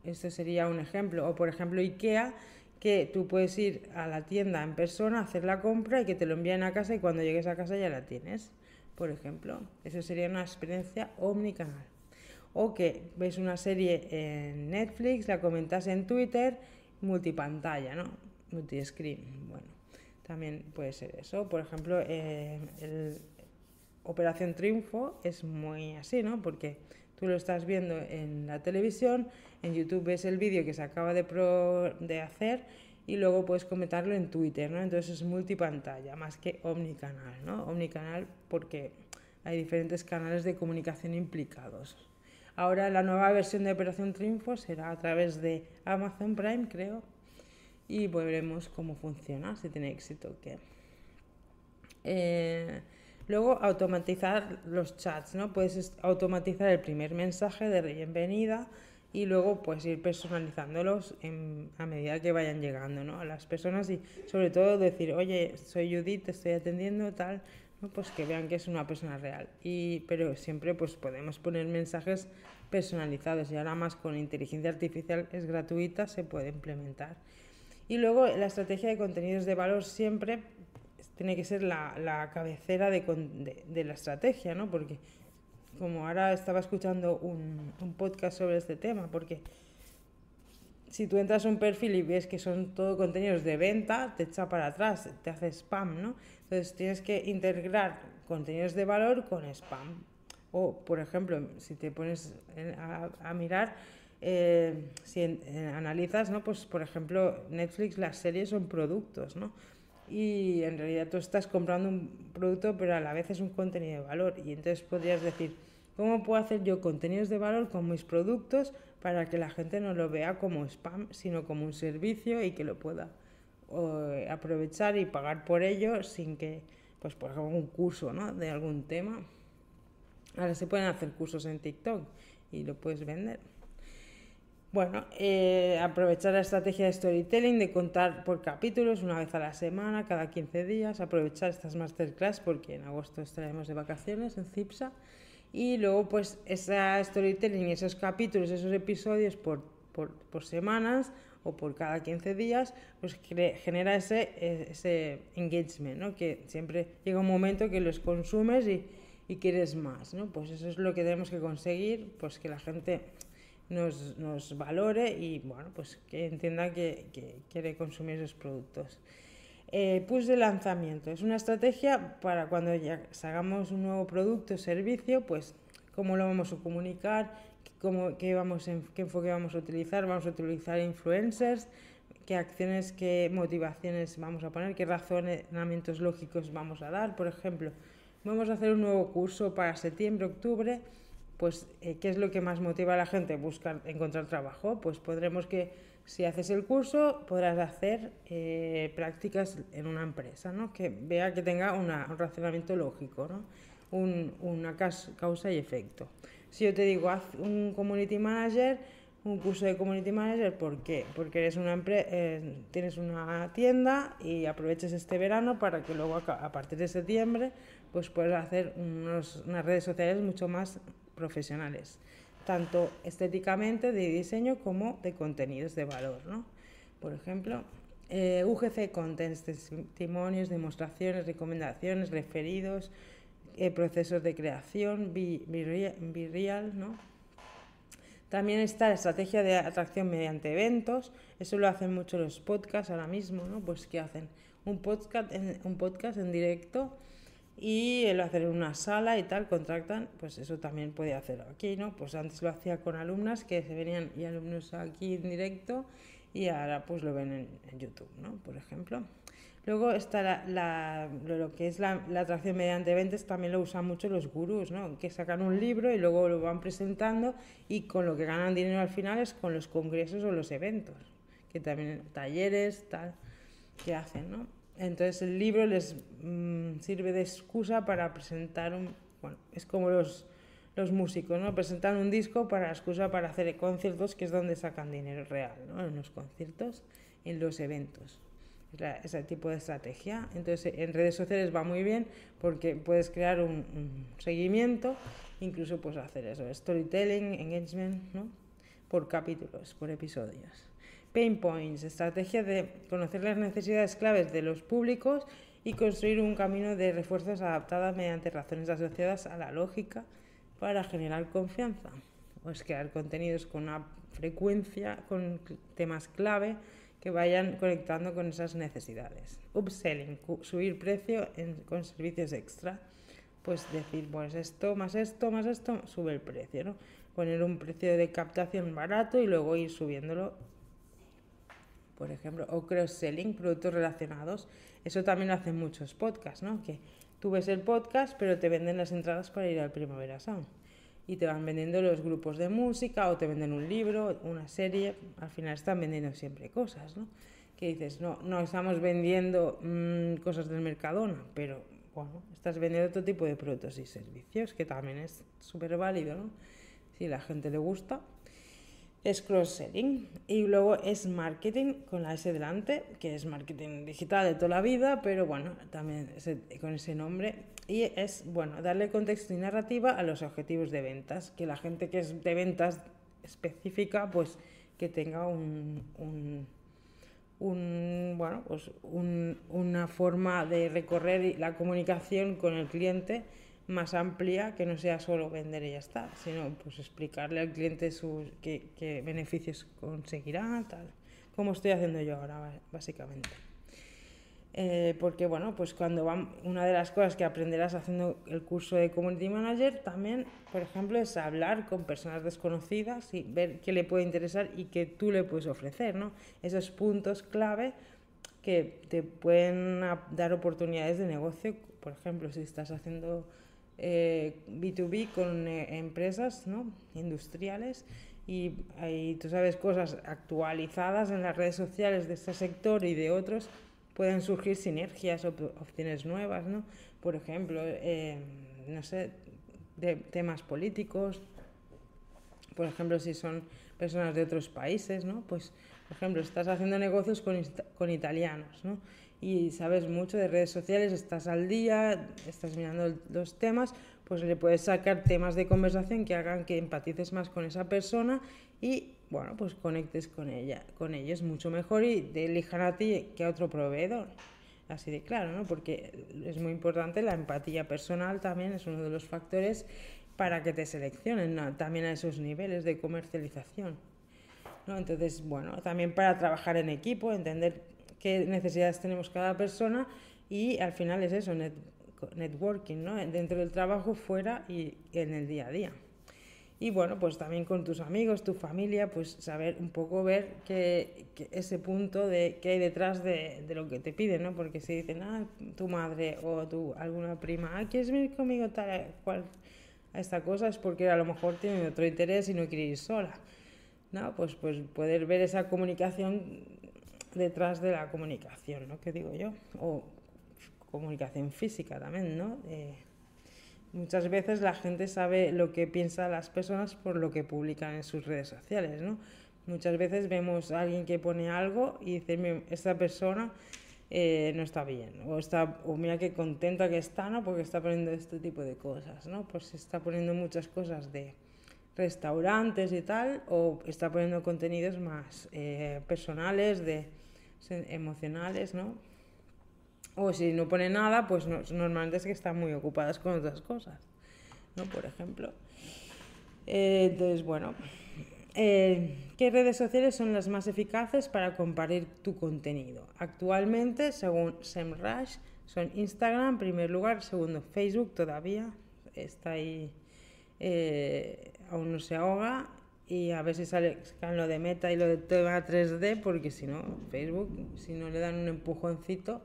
Este sería un ejemplo. O por ejemplo IKEA, que tú puedes ir a la tienda en persona, hacer la compra y que te lo envíen a casa y cuando llegues a casa ya la tienes, por ejemplo. Eso sería una experiencia omnicanal. O que ves una serie en Netflix, la comentas en Twitter multipantalla, ¿no? Multiscreen, bueno, también puede ser eso. Por ejemplo, eh, el Operación Triunfo es muy así, ¿no? Porque tú lo estás viendo en la televisión, en YouTube ves el vídeo que se acaba de, de hacer y luego puedes comentarlo en Twitter, ¿no? Entonces es multipantalla, más que omnicanal, ¿no? Omnicanal porque hay diferentes canales de comunicación implicados. Ahora la nueva versión de Operación Triunfo será a través de Amazon Prime, creo, y veremos cómo funciona, si tiene éxito o qué. Eh, luego, automatizar los chats, ¿no? Puedes automatizar el primer mensaje de bienvenida y luego pues ir personalizándolos a medida que vayan llegando ¿no? a las personas y sobre todo decir, oye, soy Judith, te estoy atendiendo, tal, pues que vean que es una persona real. Y, pero siempre pues podemos poner mensajes personalizados y ahora más con inteligencia artificial es gratuita, se puede implementar. Y luego la estrategia de contenidos de valor siempre tiene que ser la, la cabecera de, de, de, la estrategia, ¿no? Porque como ahora estaba escuchando un, un podcast sobre este tema, porque si tú entras a un perfil y ves que son todo contenidos de venta, te echa para atrás, te hace spam, ¿no? Entonces tienes que integrar contenidos de valor con spam. O, por ejemplo, si te pones a, mirar, eh, si analizas, ¿no? Pues, por ejemplo, Netflix, las series son productos, ¿no? Y en realidad tú estás comprando un producto, pero a la vez es un contenido de valor. Y entonces podrías decir, ¿cómo puedo hacer yo contenidos de valor con mis productos para que la gente no lo vea como spam, sino como un servicio y que lo pueda aprovechar y pagar por ello sin que, pues por ejemplo, un curso ¿no? de algún tema. Ahora se pueden hacer cursos en TikTok y lo puedes vender. Bueno, eh, aprovechar la estrategia de storytelling, de contar por capítulos una vez a la semana, cada 15 días, aprovechar estas masterclass porque en agosto estaremos de vacaciones en CIPSA y luego pues esa storytelling, esos capítulos, esos episodios por, por, por semanas o por cada 15 días, pues genera ese, ese engagement, ¿no? Que siempre llega un momento que los consumes y, y quieres más, ¿no? Pues eso es lo que tenemos que conseguir, pues que la gente nos, nos valore y, bueno, pues que entienda que, que quiere consumir esos productos. Eh, push de lanzamiento. Es una estrategia para cuando ya hagamos un nuevo producto o servicio, pues cómo lo vamos a comunicar, cómo, qué, vamos qué enfoque vamos a utilizar. Vamos a utilizar influencers, qué acciones, qué motivaciones vamos a poner, qué razonamientos lógicos vamos a dar. Por ejemplo, vamos a hacer un nuevo curso para septiembre, octubre. Pues, eh, ¿qué es lo que más motiva a la gente? Buscar, encontrar trabajo. Pues podremos que si haces el curso, podrás hacer eh, prácticas en una empresa, ¿no? que vea que tenga un razonamiento lógico. ¿no? una causa y efecto. Si yo te digo, haz un community manager, un curso de community manager, ¿por qué? Porque eres una eh, tienes una tienda y aproveches este verano para que luego a, partir de septiembre pues puedas hacer unas redes sociales mucho más profesionales, tanto estéticamente de diseño como de contenidos de valor, ¿no? Por ejemplo, eh, UGC Contents, testimonios, demostraciones, recomendaciones, referidos, eh, procesos de creación, Virreal, ¿no? También está la estrategia de atracción mediante eventos, eso lo hacen mucho los podcasts ahora mismo, ¿no? Pues que hacen un podcast en directo y lo hacen en una sala y tal, contractan, pues eso también puede hacerlo aquí, ¿no? Pues antes lo hacía con alumnas que se venían y alumnos aquí en directo y ahora pues lo ven en, en YouTube, ¿no? Por ejemplo. Luego está la, lo que es la, atracción mediante eventos, también lo usan mucho los gurús, ¿no? que sacan un libro y luego lo van presentando y con lo que ganan dinero al final es con los congresos o los eventos, que también talleres, tal, que hacen. ¿no? Entonces el libro les mm, sirve de excusa para presentar un... Bueno, es como los, los músicos, ¿no? Presentan un disco para excusa para hacer conciertos, que es donde sacan dinero real, ¿no? En los conciertos, en los eventos ese tipo de estrategia. Entonces, en redes sociales va muy bien porque puedes crear un, seguimiento, incluso puedes hacer eso, storytelling, engagement, ¿no? Por capítulos, por episodios. Pain points, estrategia de conocer las necesidades claves de los públicos y construir un camino de refuerzos adaptadas mediante razones asociadas a la lógica para generar confianza. Pues crear contenidos con una frecuencia, con temas clave, que vayan conectando con esas necesidades. Upselling, subir precio con servicios extra. Pues decir, pues esto, más esto, más esto, sube el precio, ¿no? Poner un precio de captación barato y luego ir subiéndolo. Por ejemplo, o cross-selling, productos relacionados. Eso también lo hacen muchos podcasts, ¿no? Que tú ves el podcast, pero te venden las entradas para ir al Primavera Sound y te van vendiendo los grupos de música o te venden un libro, una serie, al final están vendiendo siempre cosas, ¿no? Que dices, no, no estamos vendiendo mm, cosas del Mercadona, pero bueno, estás vendiendo otro tipo de productos y servicios, que también es súper válido, ¿no? Si la gente le gusta es cross-selling y luego es marketing con la S delante, que es marketing digital de toda la vida, pero bueno, también con ese nombre. Y es, bueno, darle contexto y narrativa a los objetivos de ventas, que la gente que es de ventas específica, pues que tenga un, un, bueno, pues una forma de recorrer la comunicación con el cliente más amplia que no sea solo vender y ya está, sino pues explicarle al cliente sus, qué, beneficios conseguirá, tal, como estoy haciendo yo ahora, básicamente. Eh, porque bueno, pues cuando van, una de las cosas que aprenderás haciendo el curso de Community Manager también, por ejemplo, es hablar con personas desconocidas y ver qué le puede interesar y qué tú le puedes ofrecer, ¿no? Esos puntos clave que te pueden dar oportunidades de negocio, por ejemplo, si estás haciendo B2B eh, con eh, empresas ¿no? industriales y, y, tú sabes cosas actualizadas en las redes sociales de este sector y de otros pueden surgir sinergias o opciones nuevas, ¿no? Por ejemplo, eh, no sé, temas políticos, por ejemplo, si son personas de otros países, ¿no? Pues, por ejemplo, estás haciendo negocios con, con italianos, ¿no? Y sabes mucho de redes sociales, estás al día, estás mirando los temas, pues le puedes sacar temas de conversación que hagan que empatices más con esa persona y bueno, pues conectes con ella, con ellos mucho mejor y te elijan a ti que a otro proveedor. Así de claro, ¿no? Porque es muy importante la empatía personal también es uno de los factores para que te seleccionen también a esos niveles de comercialización. ¿no? Entonces, bueno, también para trabajar en equipo, entender qué necesidades tenemos cada persona y al final es eso, networking, ¿no? dentro del trabajo, fuera y en el día a día. Y bueno, pues también con tus amigos, tu familia, pues saber un poco ver que, ese punto de qué hay detrás de, de, lo que te piden, ¿no? Porque si dicen, ah, tu madre o tu alguna prima, ah, ¿quieres venir conmigo tal cual a esta cosa? Es porque a lo mejor tienen otro interés y no quiere ir sola. ¿no? Pues, pues poder ver esa comunicación detrás de la comunicación, ¿no? ¿Qué digo yo? O comunicación física también, ¿no? De, muchas veces la gente sabe lo que piensan las personas por lo que publican en sus redes sociales, ¿no? Muchas veces vemos a alguien que pone algo y dice, esta persona eh, no está bien, o, está, o mira qué contenta que está, ¿no? Porque está poniendo este tipo de cosas, ¿no? Pues está poniendo muchas cosas de restaurantes y tal, o está poniendo contenidos más eh, personales, de, emocionales, ¿no? O si no pone nada, pues normalmente es que están muy ocupadas con otras cosas, ¿no? Por ejemplo. Eh, entonces, bueno, eh, ¿qué redes sociales son las más eficaces para compartir tu contenido? Actualmente, según SEMrush, son Instagram en primer lugar, segundo Facebook todavía, está ahí, eh, aún no se ahoga, y a ver si sale lo de Meta y lo de tema 3D, porque si no, Facebook, si no le dan un empujoncito,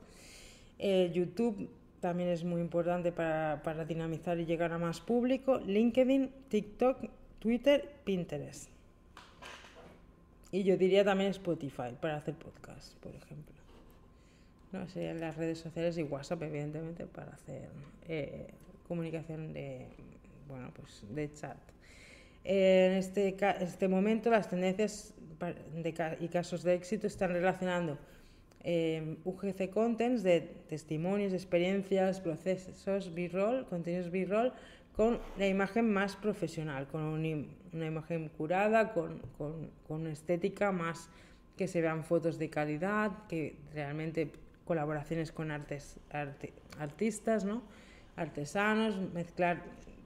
eh, YouTube también es muy importante para, para, dinamizar y llegar a más público. LinkedIn, TikTok, Twitter, Pinterest. Y yo diría también Spotify para hacer podcast, por ejemplo. No sé, las redes sociales y WhatsApp, evidentemente, para hacer eh, comunicación de, bueno, pues de chat. En este, este momento las tendencias y casos de éxito están relacionando eh, UGC Contents de testimonios, experiencias, procesos B-roll, contenidos B-roll, con la imagen más profesional, con una imagen curada, con, con, con, estética más que se vean fotos de calidad, que realmente colaboraciones con artes, artistas, ¿no? artesanos, mezclar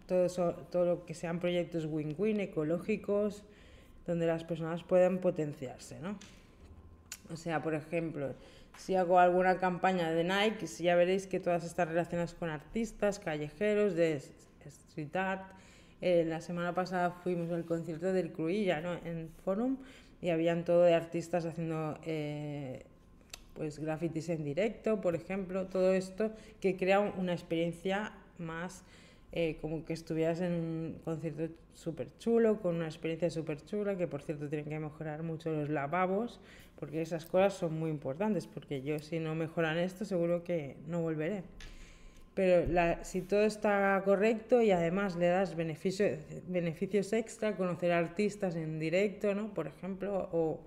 todo, eso, todo lo que sean proyectos win-win, ecológicos, donde las personas puedan potenciarse. ¿no? O sea, por ejemplo, si hago alguna campaña de Nike, ya veréis que todas están relacionadas con artistas, callejeros, de street art. Eh, la semana pasada fuimos al concierto del Cruilla ¿no? en Forum y habían todo de artistas haciendo eh, pues grafitis en directo, por ejemplo, todo esto que crea una experiencia más eh, como que estuvieras en un concierto súper chulo, con una experiencia súper chula, que por cierto tienen que mejorar mucho los lavabos, porque esas cosas son muy importantes, porque yo si no mejoran esto seguro que no volveré. Pero si todo está correcto y además le das beneficios, beneficios extra, conocer artistas en directo, ¿no? por ejemplo, o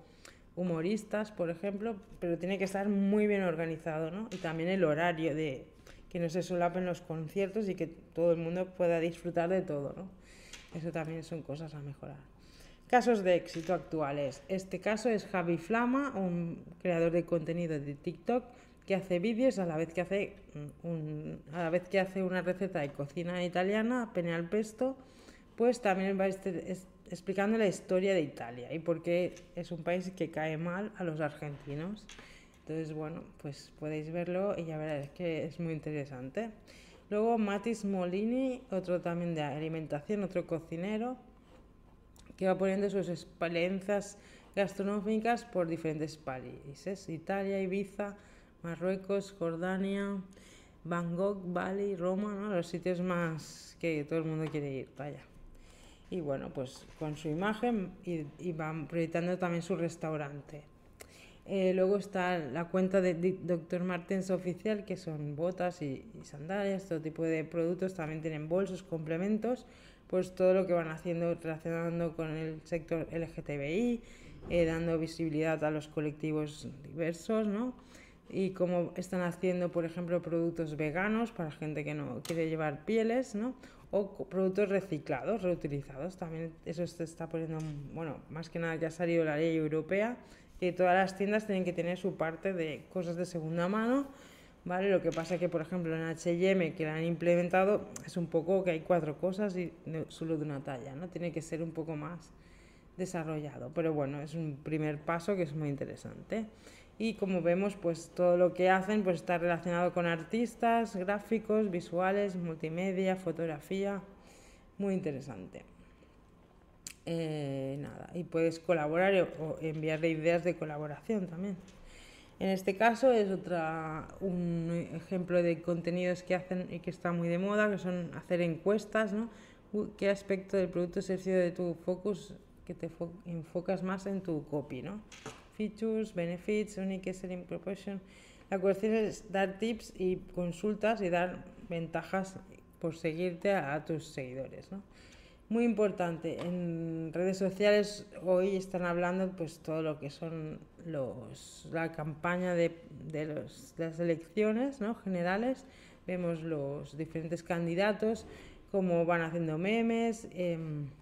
humoristas, por ejemplo, pero tiene que estar muy bien organizado, ¿no? Y también el horario de que no se solapen los conciertos y que todo el mundo pueda disfrutar de todo, ¿no? Eso también son cosas a mejorar. Casos de éxito actuales. Este caso es Javi Flama, un creador de contenido de TikTok que hace vídeos a la vez que hace a la vez que hace una receta de cocina italiana, pene al pesto, pues también va este, explicando la historia de Italia y por qué es un país que cae mal a los argentinos. Entonces, bueno, pues podéis verlo y ya veréis que es muy interesante. Luego Matis Molini, otro también de alimentación, otro cocinero, que va poniendo sus experiencias gastronómicas por diferentes países, Italia, Ibiza, Marruecos, Jordania, Bangkok, Bali, Roma, ¿no? los sitios más que todo el mundo quiere ir, vaya. Y bueno, pues con su imagen y, y van proyectando también su restaurante. Eh, luego está la cuenta de Dr. Martens oficial, que son botas y, sandalias, todo tipo de productos. También tienen bolsos, complementos, pues todo lo que van haciendo relacionando con el sector LGTBI, eh, dando visibilidad a los colectivos diversos, ¿no? Y cómo están haciendo, por ejemplo, productos veganos para gente que no quiere llevar pieles, ¿no? O productos reciclados, reutilizados. También eso se está poniendo, bueno, más que nada ya ha salido la ley europea que todas las tiendas tienen que tener su parte de cosas de segunda mano, ¿vale? Lo que pasa que, por ejemplo, en H&M, que la han implementado, es un poco que hay cuatro cosas y solo de una talla, ¿no? Tiene que ser un poco más desarrollado, pero bueno, es un primer paso que es muy interesante. Y como vemos, pues todo lo que hacen pues está relacionado con artistas, gráficos, visuales, multimedia, fotografía, muy interesante. Eh, nada, y puedes colaborar o enviarle ideas de colaboración también. En este caso es otra, un ejemplo de contenidos que hacen y que está muy de moda, que son hacer encuestas, ¿no? ¿Qué aspecto del producto servicio de tu focus que te enfocas más en tu copy, ¿no? Features, benefits, unique selling proportion. La cuestión es dar tips y consultas y dar ventajas por seguirte a, tus seguidores, ¿no? Muy importante, en redes sociales hoy están hablando pues todo lo que son los, la campaña de, de, los, las elecciones ¿no? generales, vemos los diferentes candidatos, cómo van haciendo memes, eh,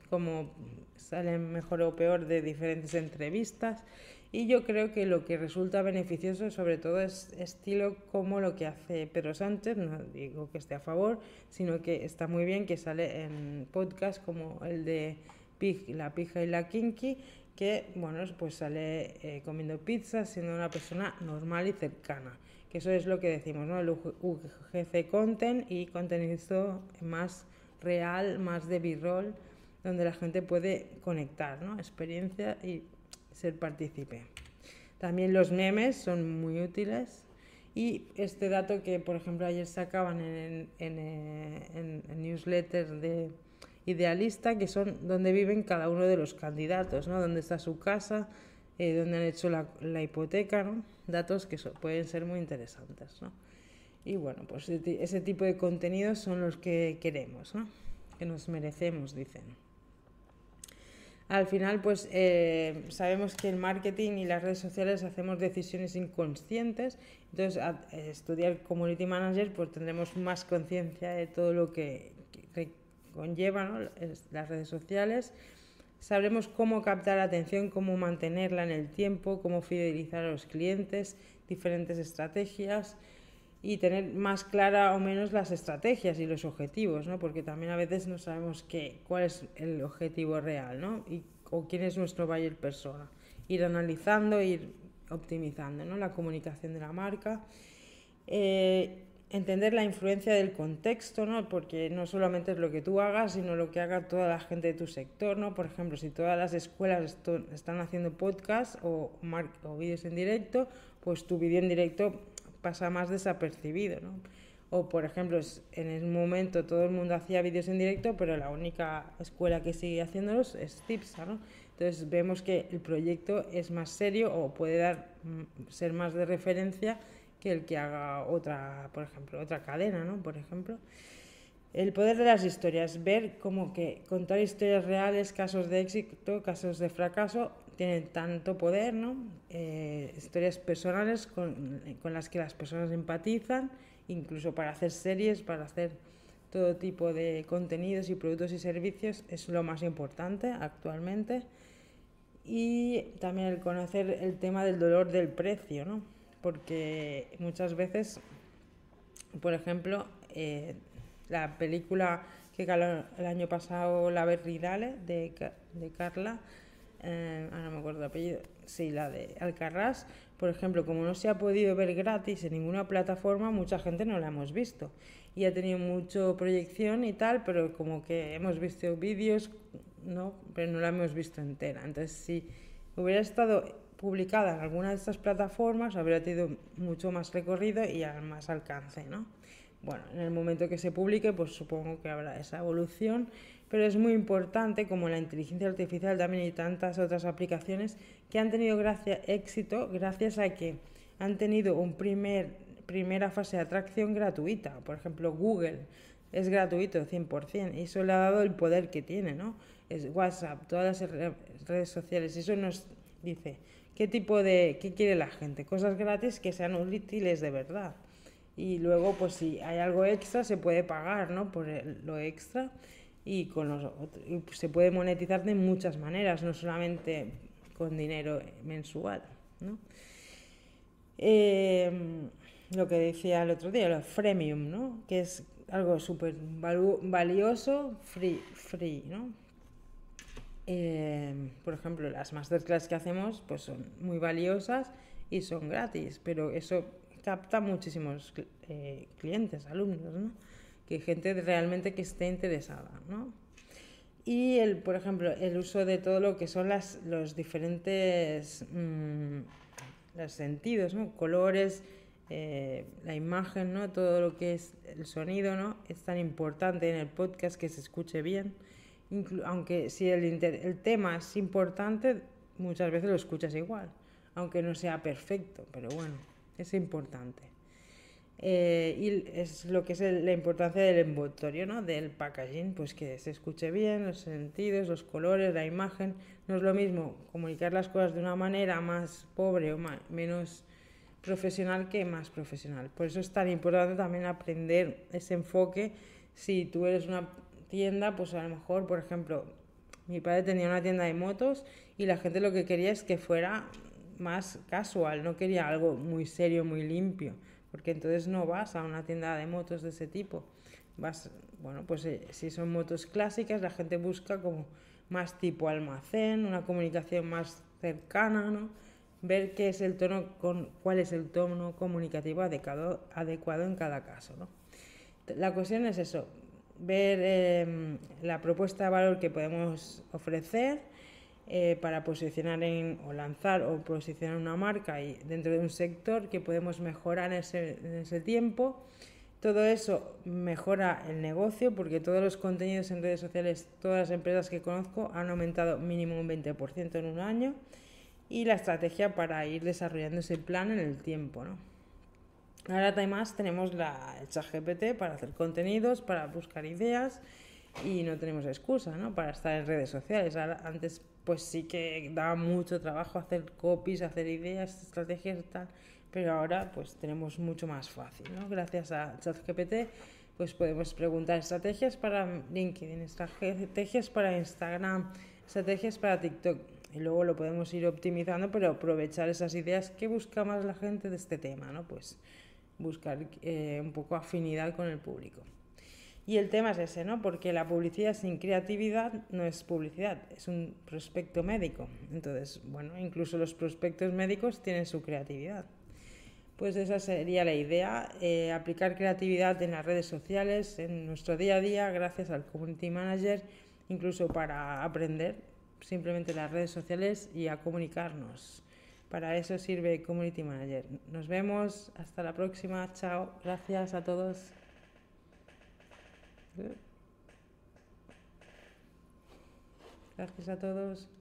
cómo salen mejor o peor de diferentes entrevistas y yo creo que lo que resulta beneficioso sobre todo es estilo como lo que hace Pedro Sánchez, no digo que esté a favor, sino que está muy bien que sale en podcast como el de Pig, La Pija y la Kinky, que bueno, pues sale eh, comiendo pizza siendo una persona normal y cercana. Que eso es lo que decimos, ¿no? El UGC content y contenido más real, más de b-roll, donde la gente puede conectar, ¿no? Experiencia y ser partícipe. También los memes son muy útiles y este dato que, por ejemplo, ayer sacaban en, en, en, newsletters de Idealista, que son donde viven cada uno de los candidatos, ¿no? Dónde está su casa, eh, dónde han hecho la, la hipoteca, ¿no? Datos que pueden ser muy interesantes, ¿no? Y bueno, pues ese tipo de contenidos son los que queremos, ¿no? Que nos merecemos, dicen al final pues eh, sabemos que el marketing y las redes sociales hacemos decisiones inconscientes, entonces a, eh, estudiar Community Manager pues tendremos más conciencia de todo lo que, que conlleva ¿no? las redes sociales, sabremos cómo captar atención, cómo mantenerla en el tiempo, cómo fidelizar a los clientes, diferentes estrategias y tener más clara o menos las estrategias y los objetivos, ¿no? Porque también a veces no sabemos qué, cuál es el objetivo real, ¿no? Y, o quién es nuestro buyer persona. Ir analizando, ir optimizando, ¿no? La comunicación de la marca. Eh, entender la influencia del contexto, ¿no? Porque no solamente es lo que tú hagas, sino lo que haga toda la gente de tu sector, ¿no? Por ejemplo, si todas las escuelas están haciendo podcast o, o vídeos en directo, pues tu vídeo en directo pasa más desapercibido, ¿no? O, por ejemplo, en el momento todo el mundo hacía vídeos en directo, pero la única escuela que sigue haciéndolos es TIPSA, ¿no? Entonces vemos que el proyecto es más serio o puede dar, mm, ser más de referencia que el que haga otra, por ejemplo, otra cadena, ¿no? Por ejemplo. El poder de las historias, ver como que contar historias reales, casos de éxito, casos de fracaso, tienen tanto poder, ¿no? Eh, historias personales con, con, las que las personas empatizan, incluso para hacer series, para hacer todo tipo de contenidos y productos y servicios, es lo más importante actualmente. Y también el conocer el tema del dolor del precio, ¿no? Porque muchas veces, por ejemplo, eh, la película que ganó el año pasado, La Berridale, de, de Carla, eh, ahora me acuerdo el apellido, sí, la de Alcarrás, por ejemplo, como no se ha podido ver gratis en ninguna plataforma, mucha gente no la hemos visto. Y ha tenido mucha proyección y tal, pero como que hemos visto vídeos, ¿no? pero no la hemos visto entera. Entonces, si hubiera estado publicada en alguna de estas plataformas, habría tenido mucho más recorrido y más alcance, ¿no? Bueno, en el momento que se publique, pues supongo que habrá esa evolución pero es muy importante, como la inteligencia artificial también y tantas otras aplicaciones, que han tenido gracia, éxito gracias a que han tenido un primer, primera fase de atracción gratuita. Por ejemplo, Google es gratuito 100% y eso le ha dado el poder que tiene, ¿no? Es WhatsApp, todas las redes sociales, eso nos dice qué tipo de, qué quiere la gente, cosas gratis que sean útiles de verdad. Y luego, pues si hay algo extra, se puede pagar, ¿no? Por lo extra y, con los, se puede monetizar de muchas maneras, no solamente con dinero mensual. ¿no? Eh, lo que decía el otro día, lo freemium, ¿no? que es algo súper valioso, free, free, ¿no? Eh, por ejemplo, las masterclass que hacemos pues son muy valiosas y son gratis, pero eso capta muchísimos eh, clientes, alumnos, ¿no? Que gente realmente que esté interesada, ¿no? Y, el, por ejemplo, el uso de todo lo que son las, los diferentes mmm, los sentidos, ¿no? colores, eh, la imagen, ¿no? todo lo que es el sonido, ¿no? es tan importante en el podcast que se escuche bien. Aunque si el, el tema es importante, muchas veces lo escuchas igual, aunque no sea perfecto, pero bueno, es importante. Eh, y es lo que es la importancia del envoltorio, ¿no? Del packaging, pues que se escuche bien, los sentidos, los colores, la imagen. No es lo mismo comunicar las cosas de una manera más pobre o menos profesional que más profesional. Por eso es tan importante también aprender ese enfoque. Si tú eres una tienda, pues a lo mejor, por ejemplo, mi padre tenía una tienda de motos y la gente lo que quería es que fuera más casual, no quería algo muy serio, muy limpio porque entonces no vas a una tienda de motos de ese tipo. Vas, bueno, pues eh, si son motos clásicas, la gente busca como más tipo almacén, una comunicación más cercana, ¿no? Ver qué es el tono, con, cuál es el tono comunicativo adecuado, adecuado en cada caso, ¿no? La cuestión es eso, ver em, la propuesta de valor que podemos ofrecer, eh, para posicionar en, o lanzar o posicionar una marca y dentro de un sector que podemos mejorar en ese, en ese tiempo. Todo eso mejora el negocio porque todos los contenidos en redes sociales, todas las empresas que conozco han aumentado mínimo un 20% en un año y la estrategia para ir desarrollando ese plan en el tiempo. ¿no? Ahora además tenemos la, el chat GPT para hacer contenidos, para buscar ideas y no tenemos excusa ¿no? para estar en redes sociales. antes pues sí que daba mucho trabajo hacer copies, hacer ideas, estrategias y tal, pero ahora pues tenemos mucho más fácil, ¿no? Gracias a ChatGPT pues podemos preguntar estrategias para LinkedIn, estrategias para Instagram, estrategias para TikTok y luego lo podemos ir optimizando, pero aprovechar esas ideas que busca más la gente de este tema, ¿no? Pues buscar eh, un poco afinidad con el público. Y el tema es ese, ¿no? Porque la publicidad sin creatividad no es publicidad, es un prospecto médico. Entonces, bueno, incluso los prospectos médicos tienen su creatividad. Pues esa sería la idea, eh, aplicar creatividad en las redes sociales, en nuestro día a día, gracias al Community Manager, incluso para aprender simplemente las redes sociales y a comunicarnos. Para eso sirve Community Manager. Nos vemos, hasta la próxima, chao, gracias a todos. Gracias a todos.